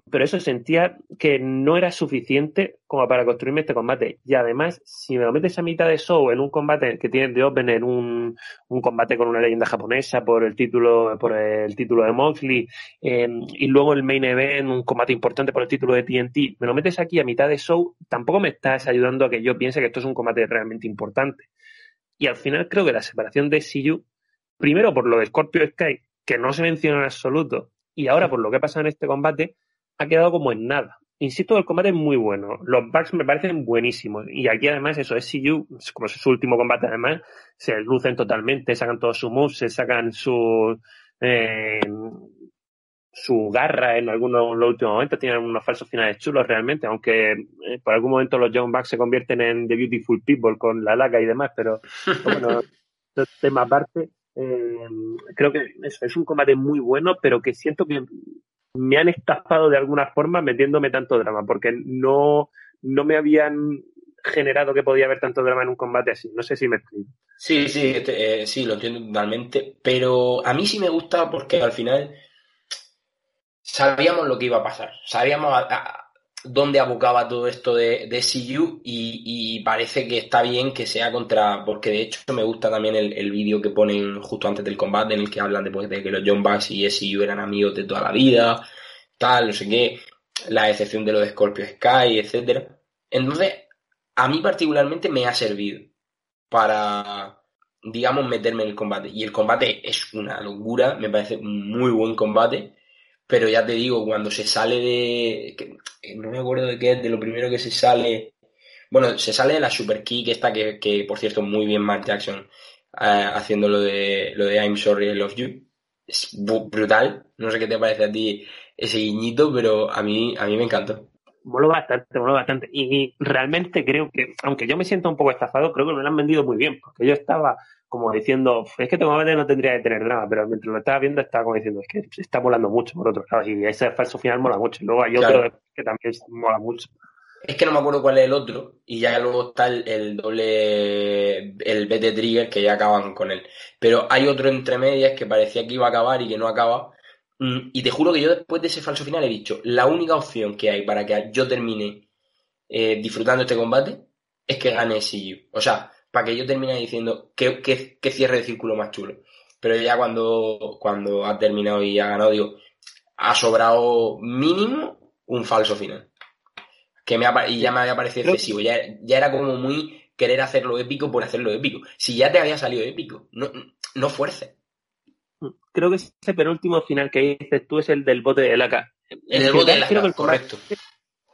pero eso sentía que no era suficiente como para construirme este combate. Y además, si me lo metes a mitad de show en un combate que tienes de opener un, un combate con una leyenda japonesa por el título, por el título de Moxley, eh, y luego el main event, un combate importante por el título de TNT, me lo metes aquí a mitad de show, tampoco me estás ayudando a que yo piense que esto es un combate realmente importante. Y al final creo que la separación de SCU, primero por lo de Scorpio Sky, que no se menciona en absoluto, y ahora por lo que pasa en este combate, ha quedado como en nada. Insisto, el combate es muy bueno. Los Bucks me parecen buenísimos. Y aquí además eso, SCU, como es su último combate además, se lucen totalmente, sacan todos sus moves, se sacan su, eh, su garra en algunos los últimos momentos, tienen unos falsos finales chulos realmente, aunque eh, por algún momento los Young Bucks se convierten en The Beautiful People con la laca y demás, pero bueno, es tema aparte. Eh, creo que eso es un combate muy bueno, pero que siento que me han estafado de alguna forma metiéndome tanto drama, porque no, no me habían generado que podía haber tanto drama en un combate así. No sé si me explico. Sí, sí, este, eh, sí, lo entiendo totalmente, pero a mí sí me gusta porque al final sabíamos lo que iba a pasar, sabíamos dónde abocaba todo esto de, de CU y, parece que está bien que sea contra, porque de hecho me gusta también el, el vídeo que ponen justo antes del combate en el que hablan de, pues, de que los John Bucks y SCU eran amigos de toda la vida, tal, no sé qué, la excepción de lo de Scorpio Sky, etcétera. Entonces, a mí particularmente me ha servido para, digamos, meterme en el combate. Y el combate es una locura, me parece un muy buen combate pero ya te digo, cuando se sale de. no me acuerdo de qué es, de lo primero que se sale. Bueno, se sale de la super kick esta que, que por cierto, muy bien Mark Jackson eh, haciendo lo de, lo de I'm sorry, I love you. Es brutal. No sé qué te parece a ti ese guiñito, pero a mí, a mí me encantó. Molo bastante, molo bastante. Y, realmente creo que, aunque yo me siento un poco estafado, creo que me lo han vendido muy bien, porque yo estaba como diciendo, es que Tomate no tendría que tener nada, pero mientras lo estaba viendo estaba como diciendo, es que se está volando mucho por otro lado, y ese falso final mola mucho, y luego hay otro que también mola mucho. Es que no me acuerdo cuál es el otro, y ya luego está el, doble, el BT Trigger, que ya acaban con él. Pero hay otro entre medias que parecía que iba a acabar y que no acaba. Mm, y te juro que yo después de ese falso final he dicho, la única opción que hay para que yo termine eh, disfrutando este combate es que gane SIU. O sea, para que yo termine diciendo qué, cierre de círculo más chulo. Pero ya cuando, cuando ha terminado y ha ganado, digo, ha sobrado mínimo un falso final. Que me y ya me había parecido excesivo. Ya, ya era como muy querer hacerlo épico por hacerlo épico. Si ya te había salido épico, no, no fuerce. Creo que ese penúltimo final que dices tú es el del bote de laca. El, el bote de laca, correcto.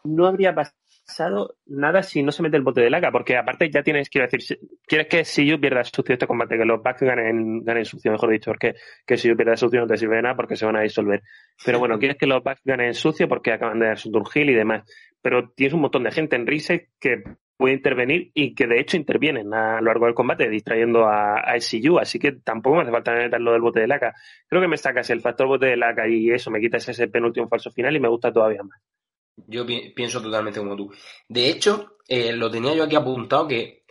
No habría pasado nada si no se mete el bote de laca, porque aparte ya tienes, quiero decir, quieres que si yo pierda sucio este combate, que los Bucks ganen, ganen sucio, mejor dicho, porque que si yo pierda sucio no te sirve de nada porque se van a disolver. Pero bueno, quieres que los Bucks ganen sucio porque acaban de dar su Hill y demás. Pero tienes un montón de gente en Reset que puede intervenir y que de hecho intervienen a lo largo del combate distrayendo a, a SCU, así que tampoco me hace falta meter lo del bote de laca. Creo que me sacas el factor bote de laca y eso, me quitas ese penúltimo falso final y me gusta todavía más. Yo pienso totalmente como tú. De hecho, eh, lo tenía yo aquí apuntado que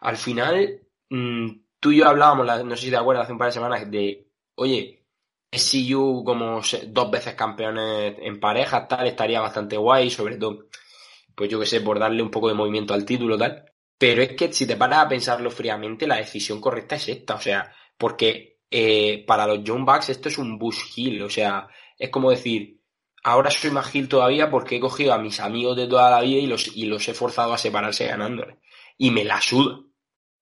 al final mm, tú y yo hablábamos, no sé si te acuerdas, hace un par de semanas, de, oye, SCU como dos veces campeones en pareja, tal, estaría bastante guay, sobre todo, pues yo que sé, por darle un poco de movimiento al título, tal. Pero es que si te paras a pensarlo fríamente, la decisión correcta es esta, o sea, porque eh, para los John Bucks esto es un Bush Hill, o sea, es como decir, ahora soy más gil todavía porque he cogido a mis amigos de toda la vida y los, y los he forzado a separarse ganándole. Y me la suda.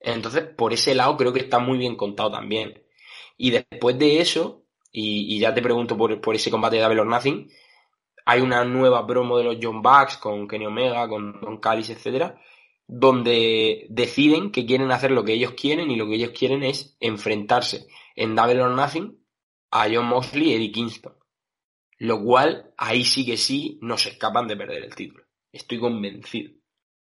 Entonces, por ese lado creo que está muy bien contado también. Y después de eso, y, ya te pregunto por, por, ese combate de Double or Nothing, hay una nueva promo de los John Bucks con Kenny Omega, con Don Callis, etcétera, donde deciden que quieren hacer lo que ellos quieren y lo que ellos quieren es enfrentarse en Double or Nothing a John Moxley y Eddie Kingston. Lo cual, ahí sí que sí, no se escapan de perder el título. Estoy convencido.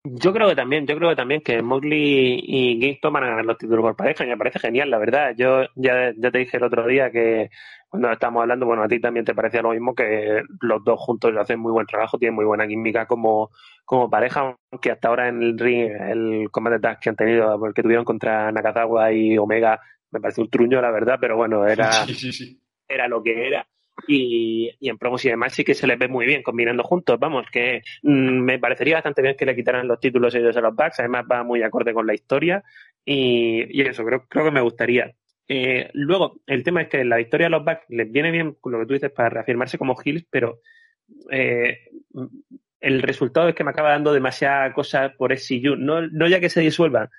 Yo creo que también, yo creo que también que Mosley y Kingston van a ganar los títulos por pareja y me parece genial, la verdad. Yo ya, ya te dije el otro día que cuando estábamos hablando, bueno, a ti también te parecía lo mismo que los dos juntos hacen muy buen trabajo, tienen muy buena química como, como pareja, aunque hasta ahora en el ring, el combate tag que han tenido, porque tuvieron contra Nakazawa y Omega, me parece un truño, la verdad, pero bueno, era, era lo que era y, en promos y demás sí que se les ve muy bien combinando juntos. Vamos, que mm, me parecería bastante bien que le quitaran los títulos ellos a los Bucks, además va muy acorde con la historia y, eso, creo, creo que me gustaría. Eh, luego, el tema es que la historia de los Bucks les viene bien, lo que tú dices, para reafirmarse como Hills, pero eh, el resultado es que me acaba dando demasiada cosa por SCU. No, no ya que se disuelvan,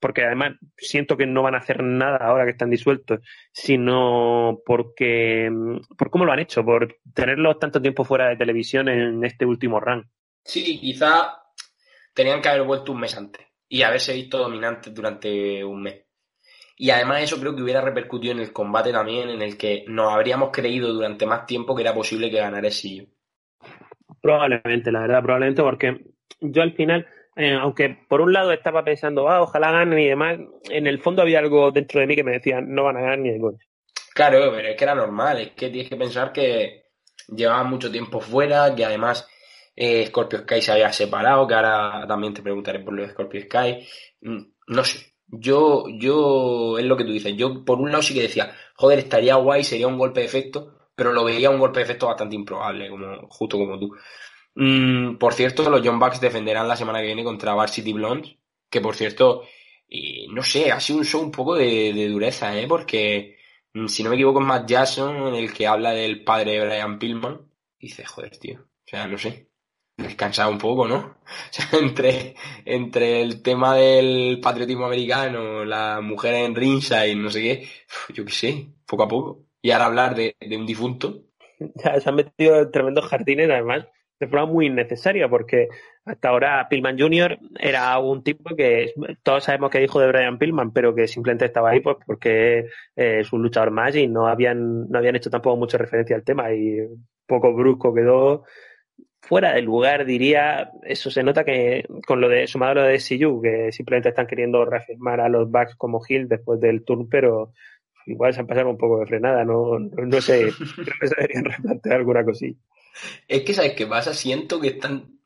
porque además siento que no van a hacer nada ahora que están disueltos, sino porque por cómo lo han hecho, por tenerlos tanto tiempo fuera de televisión en este último run. Sí, quizá tenían que haber vuelto un mes antes y haberse visto dominantes durante un mes. Y además eso creo que hubiera repercutido en el combate también, en el que nos habríamos creído durante más tiempo que era posible que ganara ese Probablemente, la verdad, probablemente porque yo al final eh, aunque por un lado estaba pensando, ah, ojalá ganen y demás, en el fondo había algo dentro de mí que me decía, no van a ganar ni de coño. Claro, pero es que era normal, es que tienes que pensar que llevaban mucho tiempo fuera, que además eh, Scorpio Sky se había separado, que ahora también te preguntaré por lo de Scorpio Sky. Mm, no sé, Yo, yo, es lo que tú dices. Yo, por un lado, sí que decía, joder, estaría guay, sería un golpe de efecto, pero lo veía un golpe de efecto bastante improbable, como, justo como tú. Mm, por cierto, los John Bucks defenderán la semana que viene contra Varsity Blondes, que por cierto, no sé, ha sido un show un poco de, dureza, ¿eh? Porque, mm, si no me equivoco, es Matt Jackson el que habla del padre de Brian Pillman. Dice, joder, tío. O sea, no sé. Descansado un poco, ¿no? O sea, entre, entre el tema del patriotismo americano, la mujer en ringside, no sé qué, yo qué sé, poco a poco. Y ahora hablar de, un difunto. Ya, se han metido en tremendos jardines, además, de forma muy innecesaria, porque hasta ahora Pillman Jr. era un tipo que todos sabemos que es hijo de Brian Pillman, pero que simplemente estaba ahí pues porque eh, es un luchador más y no habían, no habían hecho tampoco mucha referencia al tema y poco brusco quedó fuera del lugar, diría, eso se nota que con lo de sumado a lo de SCU, que simplemente están queriendo reafirmar a los Bucks como Hill después del turn, pero igual se han pasado un poco de frenada, no, no, no sé, creo que se deberían replantear alguna cosilla. Es que, ¿sabes qué pasa? Siento que están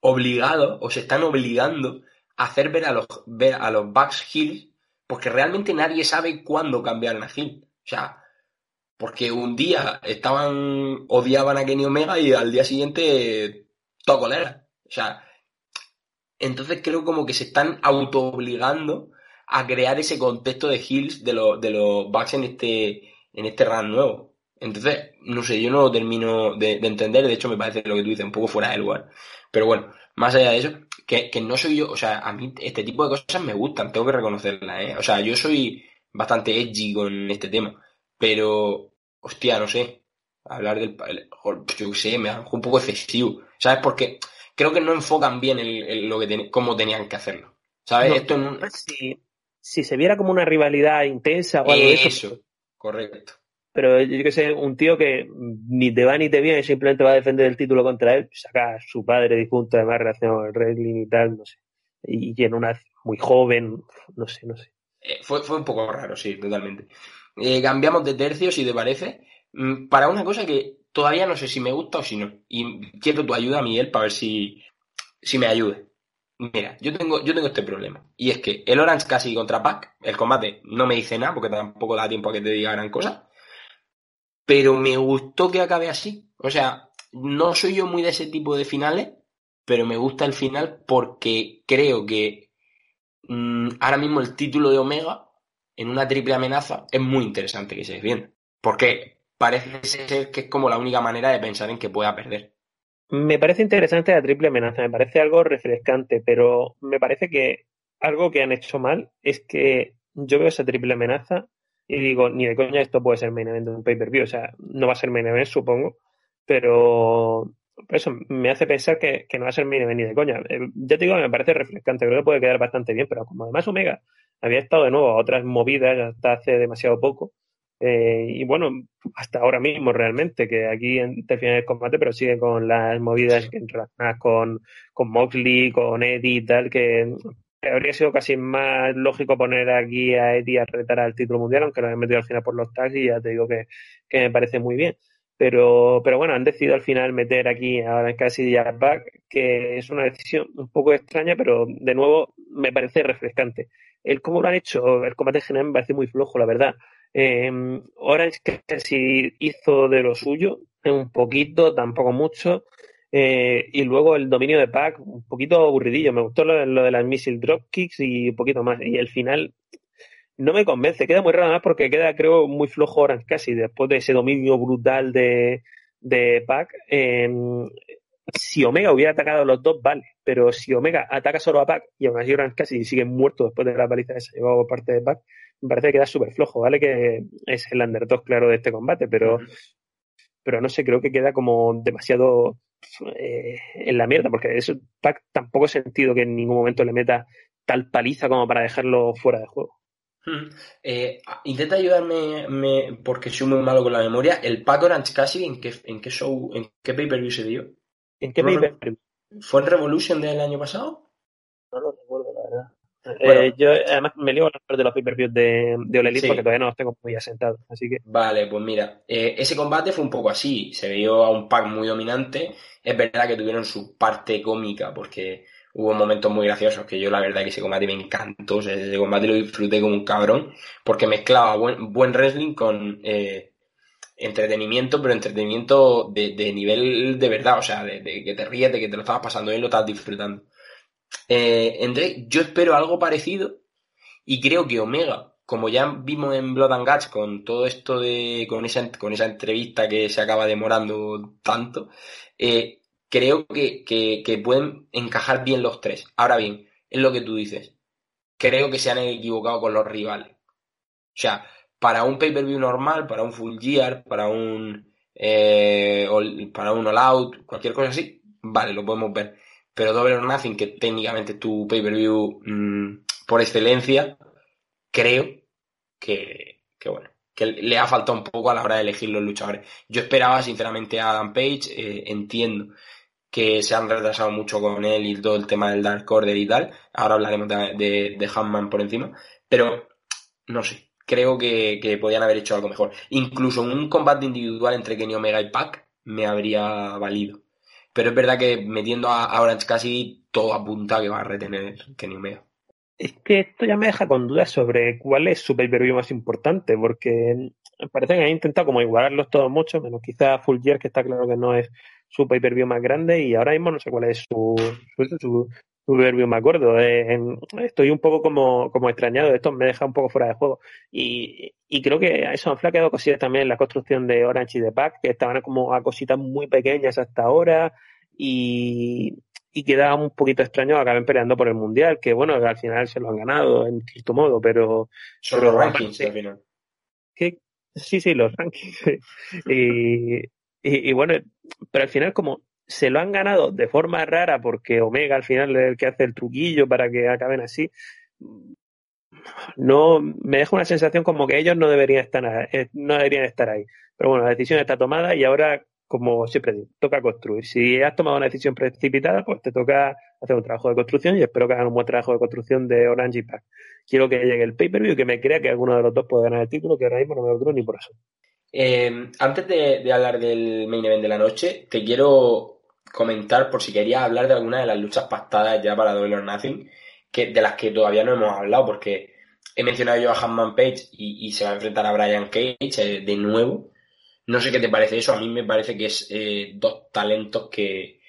obligados o se están obligando a hacer ver a los, ver a los Bucks Hill porque realmente nadie sabe cuándo cambiar a Hill. O sea, porque un día estaban, odiaban a Kenny Omega y al día siguiente todo colera. O sea, entonces creo como que se están auto obligando a crear ese contexto de Hills de los, de los Bucks en este, en este nuevo. Entonces, no sé, yo no lo termino de, de, entender, de hecho me parece lo que tú dices, un poco fuera del lugar. Pero bueno, más allá de eso, que, que no soy yo, o sea, a mí este tipo de cosas me gustan, tengo que reconocerlas, ¿eh? O sea, yo soy bastante edgy con este tema, pero, hostia, no sé, hablar del, yo qué sé, me da un poco excesivo, ¿sabes? Porque creo que no enfocan bien el, el, lo que ten, cómo tenían que hacerlo, ¿sabes? No, Esto en un... si, si se viera como una rivalidad intensa o algo de eso, Eso, correcto. Pero yo que sé, un tío que ni te va ni te viene, simplemente va a defender el título contra él, saca a su padre difunto, además relación al wrestling y tal, no sé. Y, y en una muy joven, no sé, no sé. Eh, fue, fue un poco raro, sí, totalmente. Eh, cambiamos de tercio, si te parece, mm, para una cosa que todavía no sé si me gusta o si no. Y quiero tu ayuda, Miguel, para ver si, si me ayude. Mira, yo tengo, yo tengo este problema. Y es que el Orange casi contra Pac, el combate no me dice nada porque tampoco da tiempo a que te diga gran cosa. Pero me gustó que acabe así. O sea, no soy yo muy de ese tipo de finales, pero me gusta el final porque creo que mmm, ahora mismo el título de Omega en una triple amenaza es muy interesante que se defienda. Porque parece ser que es como la única manera de pensar en que pueda perder. Me parece interesante la triple amenaza, me parece algo refrescante, pero me parece que algo que han hecho mal es que yo veo esa triple amenaza y digo, ni de coña esto puede ser main event de un pay-per-view, o sea, no va a ser main event, supongo, pero eso me hace pensar que, que no va a ser main event ni de coña. Eh, ya te digo, me parece refrescante, creo que puede quedar bastante bien, pero como además Omega había estado de nuevo a otras movidas hasta hace demasiado poco, eh, y bueno, hasta ahora mismo realmente, que aquí interfiere el combate, pero sigue con las movidas relacionadas con, con Moxley, con Eddie y tal, que habría sido casi más lógico poner aquí a Eddie a retar al título mundial, aunque lo hayan metido al final por los tags y ya te digo que, que me parece muy bien. Pero, pero bueno, han decidido al final meter aquí ahora casi ya back, que es una decisión un poco extraña, pero de nuevo me parece refrescante. El cómo lo han hecho, el combate general me parece muy flojo, la verdad. Eh, Orange casi hizo de lo suyo, un poquito, tampoco mucho. Eh, y luego el dominio de Pac, un poquito aburridillo. Me gustó lo, lo, de las missile dropkicks y un poquito más. Y el final no me convence. Queda muy raro más porque queda, creo, muy flojo Orange casi después de ese dominio brutal de, de Pac. Eh, si Omega hubiera atacado a los dos, vale. Pero si Omega ataca solo a Pac y aún así Orange casi sigue muerto después de la paliza esa llevado por parte de Pac, me parece que queda súper flojo, ¿vale? Que es el underdog claro de este combate, pero, uh -huh. pero no sé, creo que queda como demasiado eh, en la mierda, porque eso tampoco he sentido que en ningún momento le meta tal paliza como para dejarlo fuera de juego. Hmm. Eh, intenta ayudarme me, porque soy muy malo con la memoria. ¿El Pac Orange Cassidy en qué, en qué show, en qué pay-per-view se dio? ¿En qué pay-per-view? ¿Fue en Revolution del año pasado? No verdad. Bueno, eh, yo además me lío a de los pay-per-views de, de Ole Elite sí. porque todavía no los tengo muy asentados, así que... Vale, pues mira, eh, ese combate fue un poco así, se vio a un pack muy dominante, es verdad que tuvieron su parte cómica porque hubo momentos muy graciosos que yo la verdad que ese combate me encantó, o sea, ese combate lo disfruté como un cabrón, porque mezclaba buen, buen wrestling con eh, entretenimiento, pero entretenimiento de, de, nivel de verdad, o sea, de, de, que te ríes, de que te lo estabas pasando bien, lo estabas disfrutando. Eh, yo espero algo parecido y creo que Omega, como ya vimos en Blood and Guts con todo esto de, con esa, con esa entrevista que se acaba demorando tanto, eh, creo que, que, pueden encajar bien los tres. Ahora bien, es lo que tú dices. Creo que se han equivocado con los rivales. O sea, para un pay-per-view normal, para un full gear, para un, eh, para un all out, cualquier cosa así, vale, lo podemos ver. Pero Double or Nothing, que técnicamente tu pay-per-view mmm, por excelencia, creo que, que, bueno, que le ha faltado un poco a la hora de elegir los luchadores. Yo esperaba sinceramente a Adam Page, eh, entiendo que se han retrasado mucho con él y todo el tema del Dark Order y tal. Ahora hablaremos de, de, por encima. Pero, no sé, creo que, que, podían haber hecho algo mejor. Incluso un combate individual entre Kenny Omega y Pac me habría valido. Pero es verdad que metiendo a, Orange casi todo apunta que va a retener Kenny Omega. Es que esto ya me deja con dudas sobre cuál es su pay-per-view más importante, porque parece que han intentado como igualarlos todos mucho, menos quizá Full Gear, que está claro que no es su pay-per-view más grande, y ahora mismo no sé cuál es su, su, su, Eh, en, estoy un poco como, como extrañado, esto me deja un poco fuera de juego. Y, y creo que a eso han flaqueado cosillas también en la construcción de Orange y de Pac, que estaban como a cositas muy pequeñas hasta ahora, y, y queda un poquito extraño que acaben peleando por el mundial, que bueno, al final se lo han ganado en cierto modo, pero. Son los rankings al final. Que, sí, sí, los rankings. y, y, y, bueno, pero al final, como se lo han ganado de forma rara, porque Omega al final es el que hace el truquillo para que acaben así. No me deja una sensación como que ellos no deberían estar no deberían estar ahí. Pero bueno, la decisión está tomada y ahora como siempre digo, toca construir. Si has tomado una decisión precipitada, pues te toca hacer un trabajo de construcción y espero que hagan un buen trabajo de construcción de Orange y Pack. Quiero que llegue el pay-per-view y que me crea que alguno de los dos puede ganar el título, que ahora mismo no me lo creo ni por eso. Eh, antes de, de, hablar del main event de la noche, te quiero comentar por si querías hablar de alguna de las luchas pactadas ya para Double or Nothing, que, de las que todavía no hemos hablado, porque he mencionado yo a Hanman Page y, se va a enfrentar a Brian Cage eh, de nuevo. No sé qué te parece eso, a mí me parece que es eh, dos talentos que,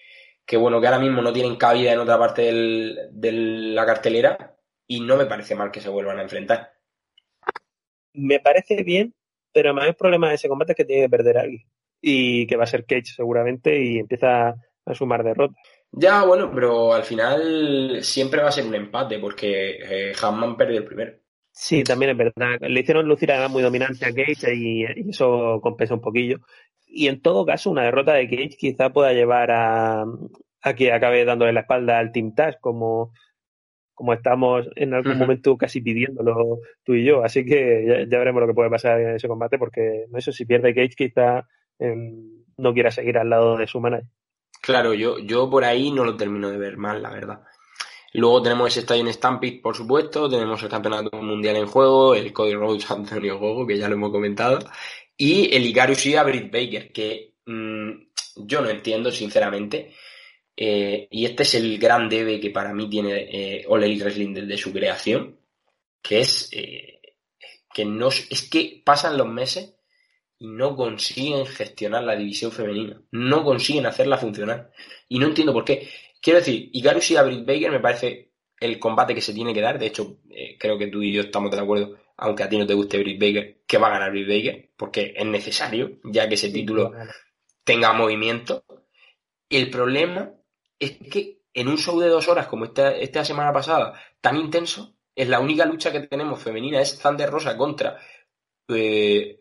que, bueno, que ahora mismo no tienen cabida en otra parte de la cartelera y no me parece mal que se vuelvan a enfrentar. Me parece bien, pero el mayor problema de ese combate es que tiene que perder a alguien y que va a ser Cage seguramente y empieza a sumar derrotas. Ya, bueno, pero al final siempre va a ser un empate porque eh, Hanman perdió el primero. Sí, también es verdad. Le hicieron lucir además muy dominante a Cage y, y, eso compensa un poquillo. Y en todo caso, una derrota de Cage quizá pueda llevar a, a que acabe dándole la espalda al Team Tash, como, como estamos en algún uh -huh. momento casi pidiéndolo tú y yo. Así que ya, ya, veremos lo que puede pasar en ese combate, porque eso, si pierde Cage, quizá eh, no quiera seguir al lado de su manager. Claro, yo, yo por ahí no lo termino de ver mal, la verdad. Luego tenemos ese estadio en Stampede, por supuesto, tenemos el campeonato mundial en juego, el Cody Rhodes Antonio Gogo, que ya lo hemos comentado, y el Icarus y a Britt Baker, que mmm, yo no entiendo, sinceramente, eh, y este es el gran debe que para mí tiene eh, All Wrestling desde su creación, que es eh, que no es que pasan los meses y no consiguen gestionar la división femenina, no consiguen hacerla funcionar, y no entiendo por qué. Quiero decir, Icarus y a Britt Baker me parece el combate que se tiene que dar. De hecho, eh, creo que tú y yo estamos de acuerdo, aunque a ti no te guste Britt Baker, que va a ganar Britt Baker, porque es necesario, ya que ese título tenga movimiento. El problema es que en un show de dos horas, como esta, esta semana pasada, tan intenso, es la única lucha que tenemos femenina, es Thunder Rosa contra eh,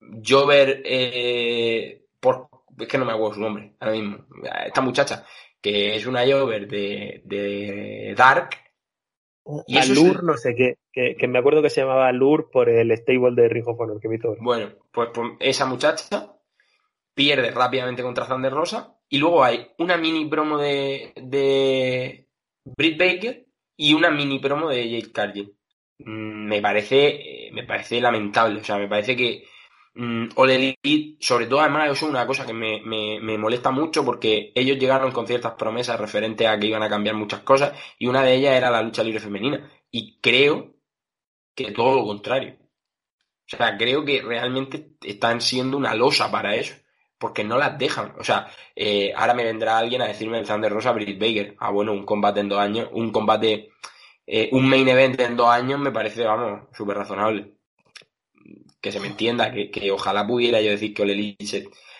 Jover, eh, por, es que no me acuerdo su nombre ahora mismo, esta muchacha, que es una Jover de, de Dark. Y Alur, es... no sé qué, que, que, me acuerdo que se llamaba Alur por el stable de Ring of Honor que vi todo. Bueno, pues, pues, esa muchacha pierde rápidamente contra Thunder Rosa y luego hay una mini promo de, de Britt Baker y una mini promo de Jade Cargill. Me parece, me parece lamentable, o sea, me parece que Mm, All Elite, sobre todo además eso es una cosa que me, me, molesta mucho porque ellos llegaron con ciertas promesas referentes a que iban a cambiar muchas cosas y una de ellas era la lucha libre femenina. Y creo que todo lo contrario. O sea, creo que realmente están siendo una losa para eso. Porque no las dejan. O sea, eh, ahora me vendrá alguien a decirme el Thunder Rosa Britt Baker. Ah, bueno, un combate en dos años. Un combate. Eh, un main event en dos años me parece, vamos, súper razonable que se me entienda, que, ojalá pudiera yo decir que Ole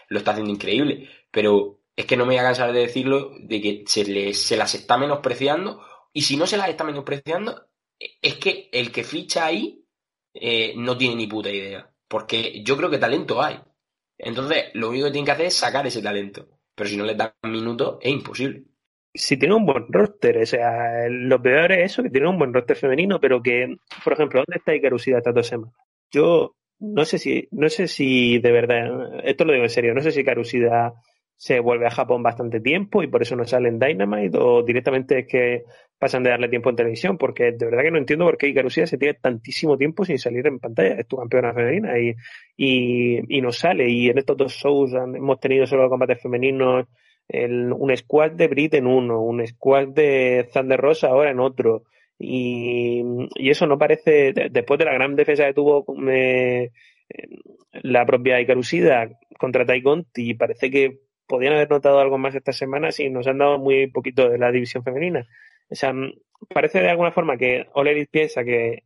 lo está haciendo increíble, pero es que no me voy a cansar de decirlo, de que se, se las está menospreciando, y si no se las está menospreciando, es que el que ficha ahí eh, no tiene ni puta idea, porque yo creo que talento hay. Entonces, lo único que tiene que hacer es sacar ese talento, pero si no le dan minutos, es imposible si tiene un buen roster, o sea, lo peor es eso, que tiene un buen roster femenino, pero que, por ejemplo, ¿dónde está Icarusida estas dos semanas? Yo no sé si, no sé si de verdad, esto lo digo en serio, no sé si Karusida se vuelve a Japón bastante tiempo y por eso no sale en Dynamite o directamente es que pasan de darle tiempo en televisión, porque de verdad que no entiendo por qué Icarusida se tiene tantísimo tiempo sin salir en pantalla, es tu campeona femenina y, y, no sale. Y en estos dos shows hemos tenido solo combates femeninos, el, un squad de Brit en uno, un squad de Thunder Rosa ahora en otro. Y, eso no parece, después de la gran defensa que tuvo la propia Icarusida contra Tai Conti, parece que podían haber notado algo más esta semana si nos han dado muy poquito de la división femenina. O sea, parece de alguna forma que Olerit piensa que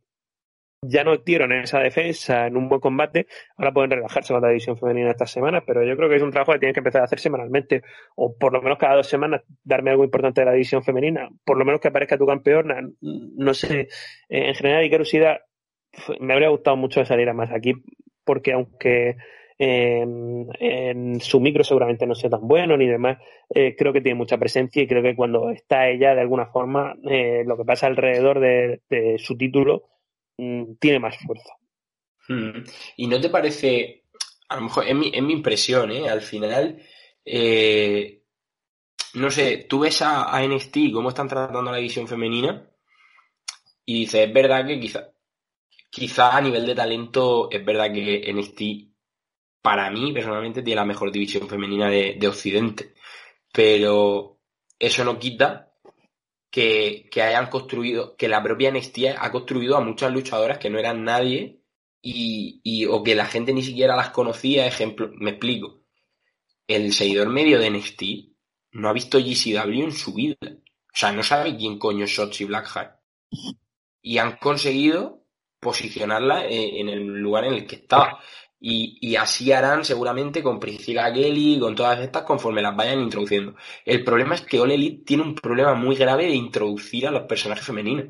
ya no dieron esa defensa en un buen combate, ahora pueden relajarse con la división femenina estas semanas, pero yo creo que es un trabajo que tienen que empezar a hacer semanalmente, o por lo menos cada dos semanas darme algo importante de la división femenina, por lo menos que aparezca tu campeona, no sé, en general Icarusida me habría gustado mucho salir a más aquí, porque aunque en su micro seguramente no sea tan bueno ni demás, eh, creo que tiene mucha presencia y creo que cuando está ella de alguna forma, eh, lo que pasa alrededor de su título, Mm, tiene más fuerza. Hmm. ¿Y no te parece, a lo mejor es mi, mi impresión, ¿eh? al final, eh, no sé, tú ves a, NXT cómo están tratando la división femenina y dices, es verdad que quizá, quizá a nivel de talento, es verdad que NXT para mí personalmente tiene la mejor división femenina de Occidente, pero eso no quita que, hayan construido, que la propia NXT ha construido a muchas luchadoras que no eran nadie y, o que la gente ni siquiera las conocía. Ejemplo, me explico. El seguidor medio de NXT no ha visto GCW en su vida. O sea, no sabe quién coño es Shotzi Blackheart. Y han conseguido posicionarla en el lugar en el que estaba. Y, así harán seguramente con Priscilla Kelly y con todas estas conforme las vayan introduciendo. El problema es que All Elite tiene un problema muy grave de introducir a los personajes femeninos.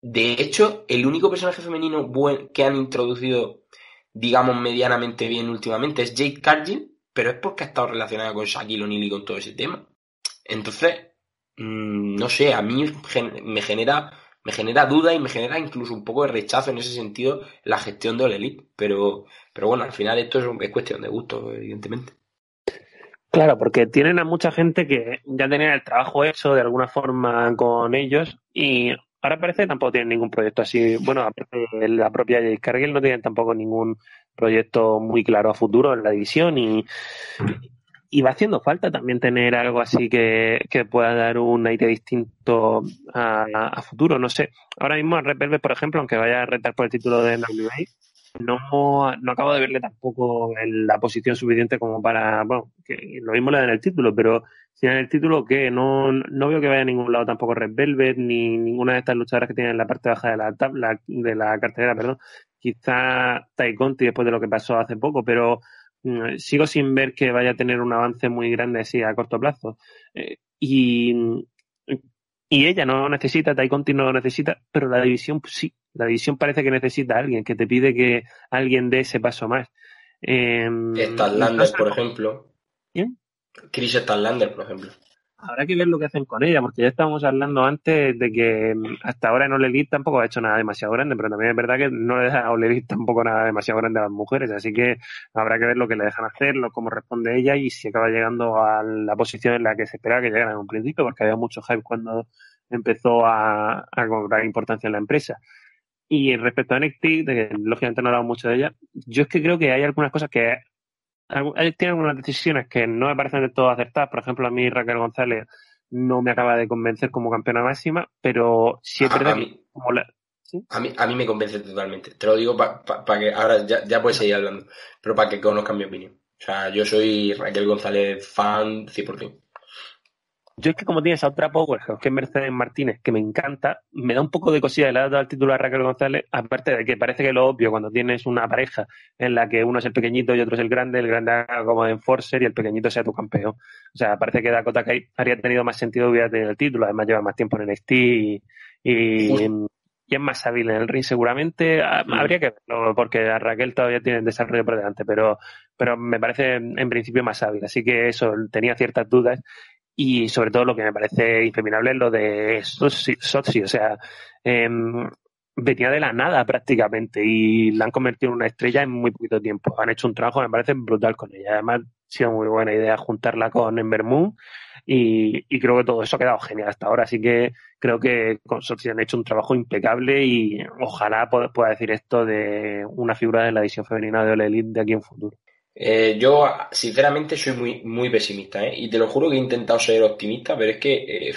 De hecho, el único personaje femenino que han introducido, digamos, medianamente bien últimamente es Jade Cargill, pero es porque ha estado relacionada con Shaquille O'Neal y con todo ese tema. Entonces, mm, no sé, a mí me genera me genera duda y me genera incluso un poco de rechazo en ese sentido la gestión de All Elite. Pero, pero bueno, al final esto es, cuestión de gusto, evidentemente. Claro, porque tienen a mucha gente que ya tenía el trabajo hecho de alguna forma con ellos y ahora parece que tampoco tienen ningún proyecto así. Bueno, la propia Jay Cargill no tienen tampoco ningún proyecto muy claro a futuro en la división y, y va haciendo falta también tener algo así que, pueda dar un aire distinto a, futuro. No sé, ahora mismo a Red por ejemplo, aunque vaya a retar por el título de NWA, no, no acabo de verle tampoco en la posición suficiente como para, bueno, que lo mismo le dan el título, pero si en el título que no, no veo que vaya a ningún lado tampoco Red Velvet ni ninguna de estas luchadoras que tienen en la parte baja de la tabla, de la cartelera, perdón. Quizá Tai Conti después de lo que pasó hace poco, pero Mm, sigo sin ver que vaya a tener un avance muy grande así a corto plazo. Eh, y, y ella no necesita, Tai Conti no lo necesita, pero la división sí. La división parece que necesita a alguien, que te pide que alguien dé ese paso más. Eh, por ejemplo. ¿Quién? Chris por ejemplo habrá que ver lo que hacen con ella, porque ya estábamos hablando antes de que mm, hasta ahora en Ole tampoco ha hecho nada demasiado grande, pero también es verdad que no le deja a Ole tampoco nada demasiado grande a las mujeres, así que habrá que ver lo que le dejan hacer, cómo responde ella y si acaba llegando a la posición en la que se esperaba que llegara en un principio, porque había mucho hype cuando empezó a, a cobrar importancia en la empresa. Y respecto a NXT, de que lógicamente no he hablado mucho de ella, yo es que creo que hay algunas cosas que tiene algunas decisiones que no me parecen de todo acertadas. Por ejemplo, a mí Raquel González no me acaba de convencer como campeona máxima, pero sí es verdad que a, mí, a mí me convence totalmente. Te lo digo para que ahora ya, ya puedes seguir hablando, pero para que conozcan mi opinión. O sea, yo soy Raquel González fan 100%. Yo es que como tienes a otra Powerhouse, que es Mercedes Martínez, que me encanta, me da un poco de cosilla le ha dado título a Raquel González, aparte de que parece que lo obvio cuando tienes una pareja en la que uno es el pequeñito y otro es el grande, el grande haga como de enforcer y el pequeñito sea tu campeón. O sea, parece que Dakota Kai habría tenido más sentido hubiera tenido el título, además lleva más tiempo en NXT y, y, es más hábil en el ring seguramente. Ah. Habría que verlo, porque a Raquel todavía tiene desarrollo por delante, pero, pero me parece en principio más hábil. Así que eso, tenía ciertas dudas y sobre todo lo que me parece infeminable es lo de Sochi, o sea, eh, venía de la nada prácticamente y la han convertido en una estrella en muy poquito tiempo. Han hecho un trabajo, me parece brutal con ella. Además, ha sido muy buena idea juntarla con Ember Moon y, y creo que todo eso ha quedado genial hasta ahora. Así que creo que con Sochi han hecho un trabajo impecable y ojalá pueda decir esto de una figura de la edición femenina de Ole Elite de aquí en futuro. Eh, yo, sinceramente, soy muy, muy pesimista, ¿eh? Y te lo juro que he intentado ser optimista, pero es que eh,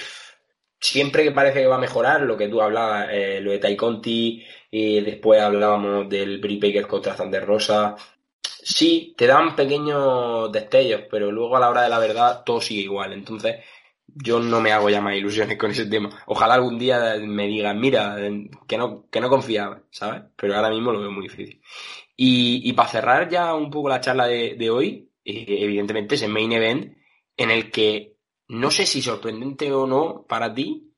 siempre que parece que va a mejorar, lo que tú hablabas, eh, lo de Tai Conti, y después hablábamos del Brie Baker contra Thunder Rosa. Sí, te dan pequeños destellos, pero luego a la hora de la verdad todo sigue igual. Entonces, yo no me hago ya más ilusiones con ese tema. Ojalá algún día me digan, mira, que no, que no confiaba, ¿sabes? Pero ahora mismo lo veo muy difícil. Y, para cerrar ya un poco la charla de, hoy, eh, evidentemente es el main event en el que no sé si sorprendente o no para ti,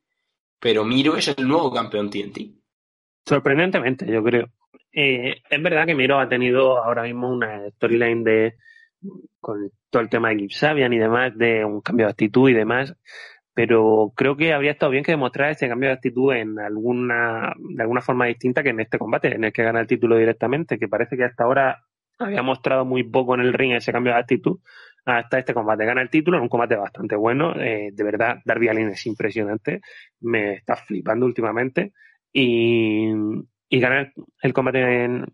pero Miro es el nuevo campeón TNT. Sorprendentemente, yo creo. Eh, es verdad que Miro ha tenido ahora mismo una storyline de con todo el tema de Gipsavian y demás, de un cambio de actitud y demás, pero creo que habría estado bien que demostrar ese cambio de actitud en alguna, de alguna forma distinta que en este combate, en el que gana el título directamente, que parece que hasta ahora había mostrado muy poco en el ring ese cambio de actitud, hasta este combate. Gana el título, en un combate bastante bueno, eh, de verdad, Darby Allin es impresionante, me está flipando últimamente, y, y gana el, combate, en,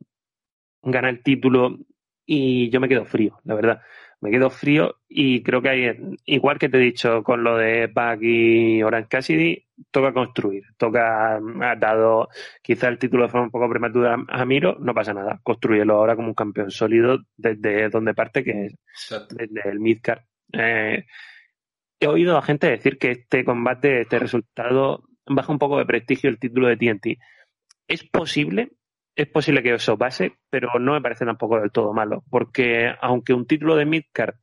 gana el título, y yo me quedo frío, la verdad me quedo frío y creo que hay, igual que te he dicho con lo de Pac y Orange Cassidy, toca construir, toca, ha dado quizá el título de forma un poco prematura a Miro, no pasa nada, construyelo ahora como un campeón sólido desde donde parte, que es desde el Midcard. Eh, he oído a gente decir que este combate, este resultado, baja un poco de prestigio el título de TNT. Es posible, es posible que eso pase, pero no me parece tampoco del todo malo, porque aunque un título de Midcard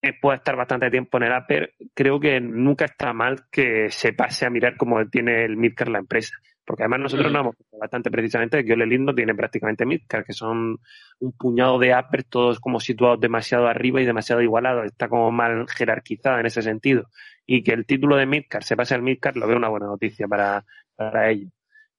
eh, pueda estar bastante tiempo en el Upper, creo que nunca está mal que se pase a mirar cómo tiene el Midcard la empresa. Porque además nosotros no hemos bastante precisamente que Ole Lindo tiene prácticamente Midcard, que son un puñado de Upper, todos como situados demasiado arriba y demasiado igualados. Está como mal jerarquizado en ese sentido. Y que el título de Midcard se pase al Midcard lo veo una buena noticia para, para ellos.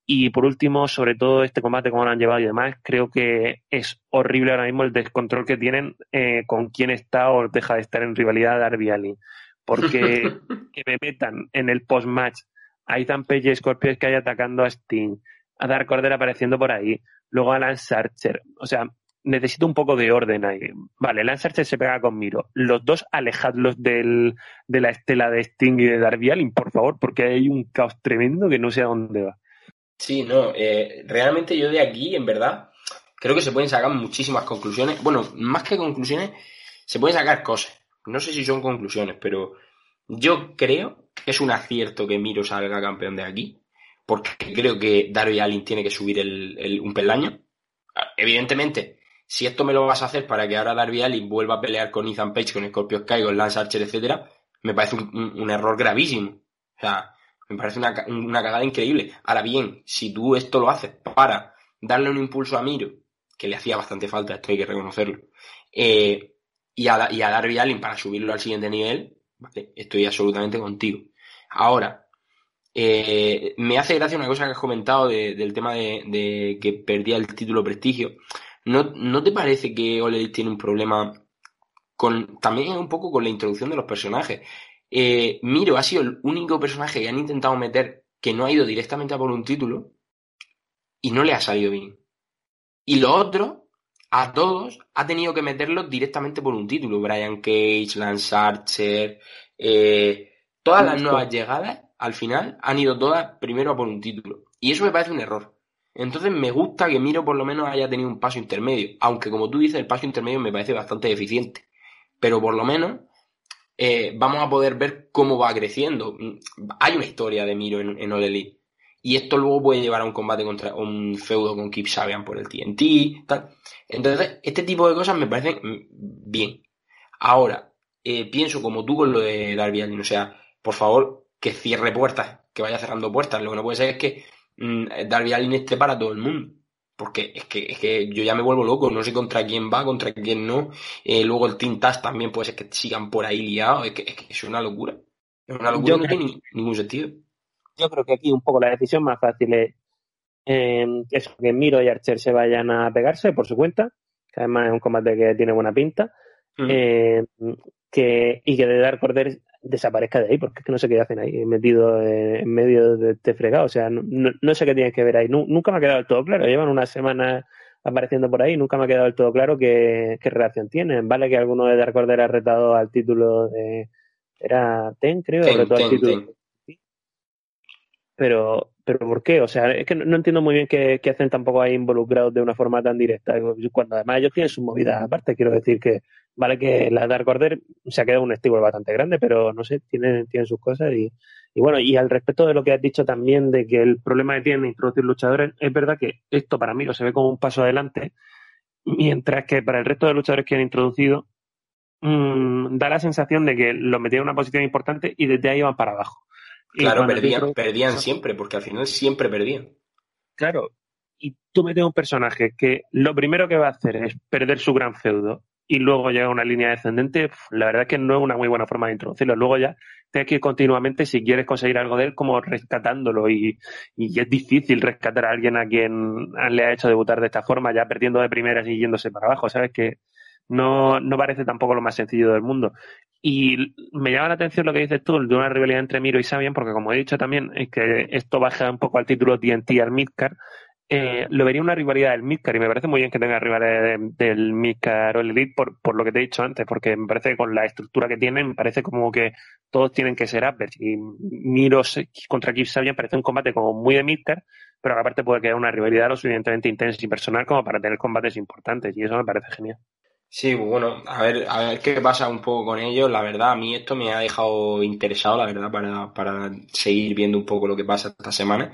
Y por último, sobre todo este combate, como lo han llevado y demás, creo que es horrible ahora mismo el descontrol que tienen eh, con quién está o deja de estar en rivalidad Darby Allin. Porque que me metan en el post-match a Ethan Page y Scorpio que hay atacando a Sting, a Dark Order apareciendo por ahí, luego a Lance Archer. O sea, necesito un poco de orden ahí. Vale, Lance Archer se pega con Miro. Los dos alejadlos del, de la estela de Sting y de Darby Allin, por favor, porque hay un caos tremendo que no sé a dónde va. Sí, no, eh, realmente yo de aquí, en verdad, creo que se pueden sacar muchísimas conclusiones. Bueno, más que conclusiones, se pueden sacar cosas. No sé si son conclusiones, pero yo creo que es un acierto que Miro salga campeón de aquí, porque creo que Darby Allin tiene que subir el, un peldaño. Evidentemente, si esto me lo vas a hacer para que ahora Darby Allin vuelva a pelear con Ethan Page, con Scorpio Sky, con Lance Archer, etcétera, me parece un, un error gravísimo. O sea, me parece una, una cagada increíble. Ahora bien, si tú esto lo haces para darle un impulso a Miro, que le hacía bastante falta, esto hay que reconocerlo, eh, y, a, y a Darby Allin para subirlo al siguiente nivel, vale, estoy absolutamente contigo. Ahora, eh, me hace gracia una cosa que has comentado del tema de, que perdía el título prestigio. ¿No, ¿No te parece que Ole tiene un problema con también un poco con la introducción de los personajes? Eh, Miro ha sido el único personaje que han intentado meter que no ha ido directamente a por un título. y no le ha salido bien. Y los otros, a todos, ha tenido que meterlos directamente por un título. Brian Cage, Lance Archer, eh, todas las nuevas llegadas, al final, han ido todas primero a por un título. Y eso me parece un error. Entonces me gusta que Miro por lo menos haya tenido un paso intermedio. Aunque como tú dices, el paso intermedio me parece bastante eficiente. Pero por lo menos eh, vamos a poder ver cómo va creciendo. Hay una historia de Miro en, en. Y esto luego puede llevar a un combate contra un feudo con Kip Sabian por el TNT, tal. Entonces, este tipo de cosas me parecen mm, bien. Ahora, eh, pienso como tú con lo de Darby Allin, o sea, por favor, que cierre puertas, que vaya cerrando puertas. Lo que no puede ser es que mmm, Darby Allin esté para todo el mundo. Porque es que, es que yo ya me vuelvo loco, no sé contra quién va, contra quién no. Eh, luego el Team Task también puede ser que sigan por ahí liados, es que es, que es una locura. Es una locura, Yo no creo- tiene ni- ningún sentido. Yo creo que aquí un poco la decisión más fácil es eh, eso, que Miro y Archer se vayan a pegarse por su cuenta, que además es un combate que tiene buena pinta, Mm. eh, que, y que de Dark Order desaparezca de ahí, porque es que no sé qué hacen ahí, metido en, en medio de este fregado. O sea, no, no- sé qué tienen que ver ahí. Nu- nunca me ha quedado del todo claro. Llevan una semana apareciendo por ahí, nunca me ha quedado del todo claro qué, qué relación tienen. Vale que alguno de Dark Order ha retado al título de. Era Ten, creo, Ten, retó al ten, título. ten. Pero, pero ¿por qué? O sea, es que no, no entiendo muy bien qué, qué hacen tampoco ahí involucrados de una forma tan directa. Cuando además ellos tienen sus movidas aparte, quiero decir que vale que la Dark Order se ha quedado un estilo bastante grande, pero no sé, tienen, tienen sus cosas y, y bueno, y al respecto de lo que has dicho también de que el problema que tienen introducir luchadores, es verdad que esto para mí lo se ve como un paso adelante, mientras que para el resto de luchadores que han introducido, mmm, da la sensación de que los metían en una posición importante y desde ahí van para abajo. Claro, perdían, perdían siempre, porque al final siempre perdían. Claro, y tú metes un personaje que lo primero que va a hacer es perder su gran feudo y luego llega una línea descendente, la verdad es que no es una muy buena forma de introducirlo. Luego ya tienes que ir continuamente si quieres conseguir algo de él como rescatándolo y, y es difícil rescatar a alguien a quien le ha hecho debutar de esta forma, ya perdiendo de primeras y yéndose para abajo, ¿sabes? Que no, no parece tampoco lo más sencillo del mundo. Y me llama la atención lo que dices tú de una rivalidad entre Miro y Sabian, porque como he dicho también, es que esto baja un poco al título TNT al Midcar. Eh, lo vería una rivalidad del Midcar y me parece muy bien que tenga rivalidad de- del Midcar o el Elite por, por lo que te he dicho antes, porque me parece que con la estructura que tienen, me parece como que todos tienen que ser uppers. Y Miro se- contra Kip Sabian parece un combate como muy de Midcar, pero aparte puede quedar una rivalidad lo suficientemente intensa y personal como para tener combates importantes, y eso me parece genial. Sí, bueno, a ver, a ver qué pasa un poco con ellos. La verdad, a mí esto me ha dejado interesado, la verdad, para, para seguir viendo un poco lo que pasa esta semana.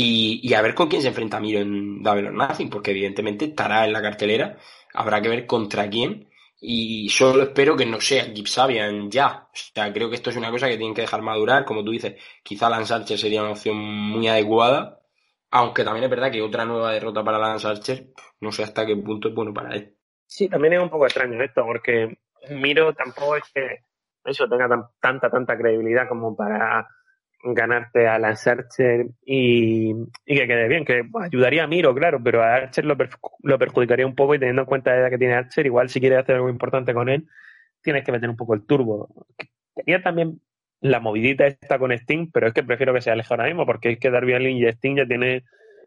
Y, y a ver con quién se enfrenta Miro en Double or porque evidentemente estará en la cartelera. Habrá que ver contra quién. Y solo espero que no sea Kip Sabian ya. O sea, creo que esto es una cosa que tienen que dejar madurar. Como tú dices, quizá Lance Archer sería una opción muy adecuada. Aunque también es verdad que otra nueva derrota para Lance Archer, no sé hasta qué punto es bueno para él. Sí, también es un poco extraño esto, porque Miro tampoco es que eso tenga tan- tanta, tanta credibilidad como para ganarte a Lance Archer y, que quede bien, que ayudaría a Miro, claro, pero a Archer lo, lo perjudicaría un poco y teniendo en cuenta la edad que tiene Archer, igual si quieres hacer algo importante con él, tienes que meter un poco el turbo. Tenía también la movidita esta con Sting, pero es que prefiero que sea lejos ahora mismo, porque es que Darby Allin y Sting ya tiene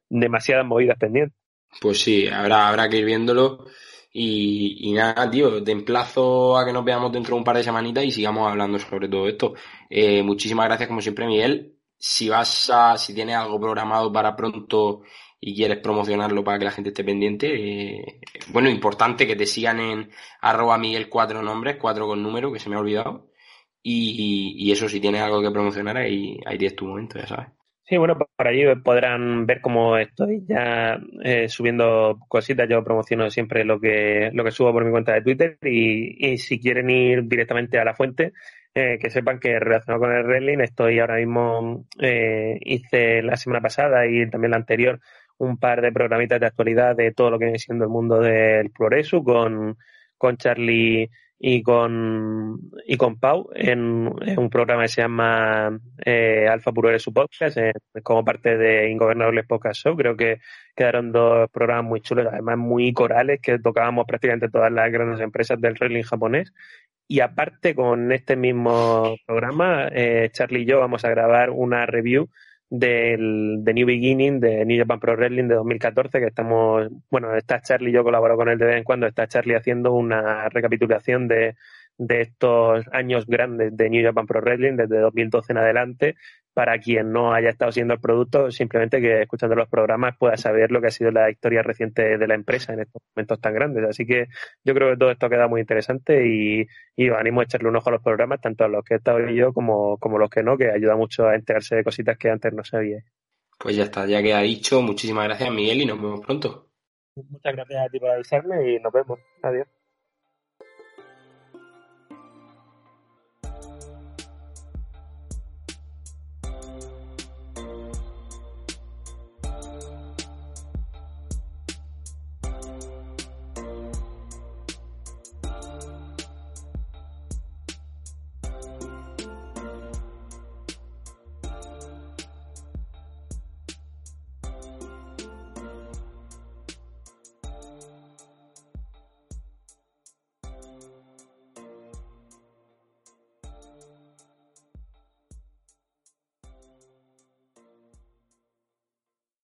demasiadas movidas pendientes. Pues sí, habrá, habrá que ir viéndolo. Y, y nada, tío, te emplazo a que nos veamos dentro de un par de semanitas y sigamos hablando sobre todo esto. Eh, muchísimas gracias, como siempre, Miguel. Si vas a, si tienes algo programado para pronto y quieres promocionarlo para que la gente esté pendiente, eh, bueno, importante que te sigan en arroba Miguel cuatro nombres, cuatro con número, que se me ha olvidado. Y, y, y eso, si tienes algo que promocionar, ahí, ahí tienes tu momento, ya sabes. Sí, bueno, por allí podrán ver cómo estoy ya eh, subiendo cositas. Yo promociono siempre lo que, lo que subo por mi cuenta de Twitter y, y si quieren ir directamente a la fuente, eh, que sepan que relacionado con el wrestling estoy ahora mismo, eh, hice la semana pasada y también la anterior un par de programitas de actualidad de todo lo que viene siendo el mundo del progreso con, con Charlie y con y con Pau en, un programa que se llama eh, Alfa Puro su podcast eh, como parte de Ingobernables Podcast Show. Creo que quedaron dos programas muy chulos además muy corales que tocábamos prácticamente todas las grandes empresas del wrestling japonés. Y aparte con este mismo programa eh, Charlie y yo vamos a grabar una review del de New Beginning de New Japan Pro Wrestling de 2014 que estamos, bueno, está Charlie, yo colaboro con él de vez en cuando, está Charlie haciendo una recapitulación de, de estos años grandes de New Japan Pro Wrestling desde 2012 en adelante para quien no haya estado siguiendo el producto, simplemente que escuchando los programas pueda saber lo que ha sido la historia reciente de la empresa en estos momentos tan grandes. Así que yo creo que todo esto queda muy interesante y, y os animo a echarle un ojo a los programas, tanto a los que he estado yo como, como los que no, que ayuda mucho a enterarse de cositas que antes no sabía. Pues ya está, ya queda dicho. Muchísimas gracias, Miguel, y nos vemos pronto. Muchas gracias a ti por avisarme y nos vemos. Adiós.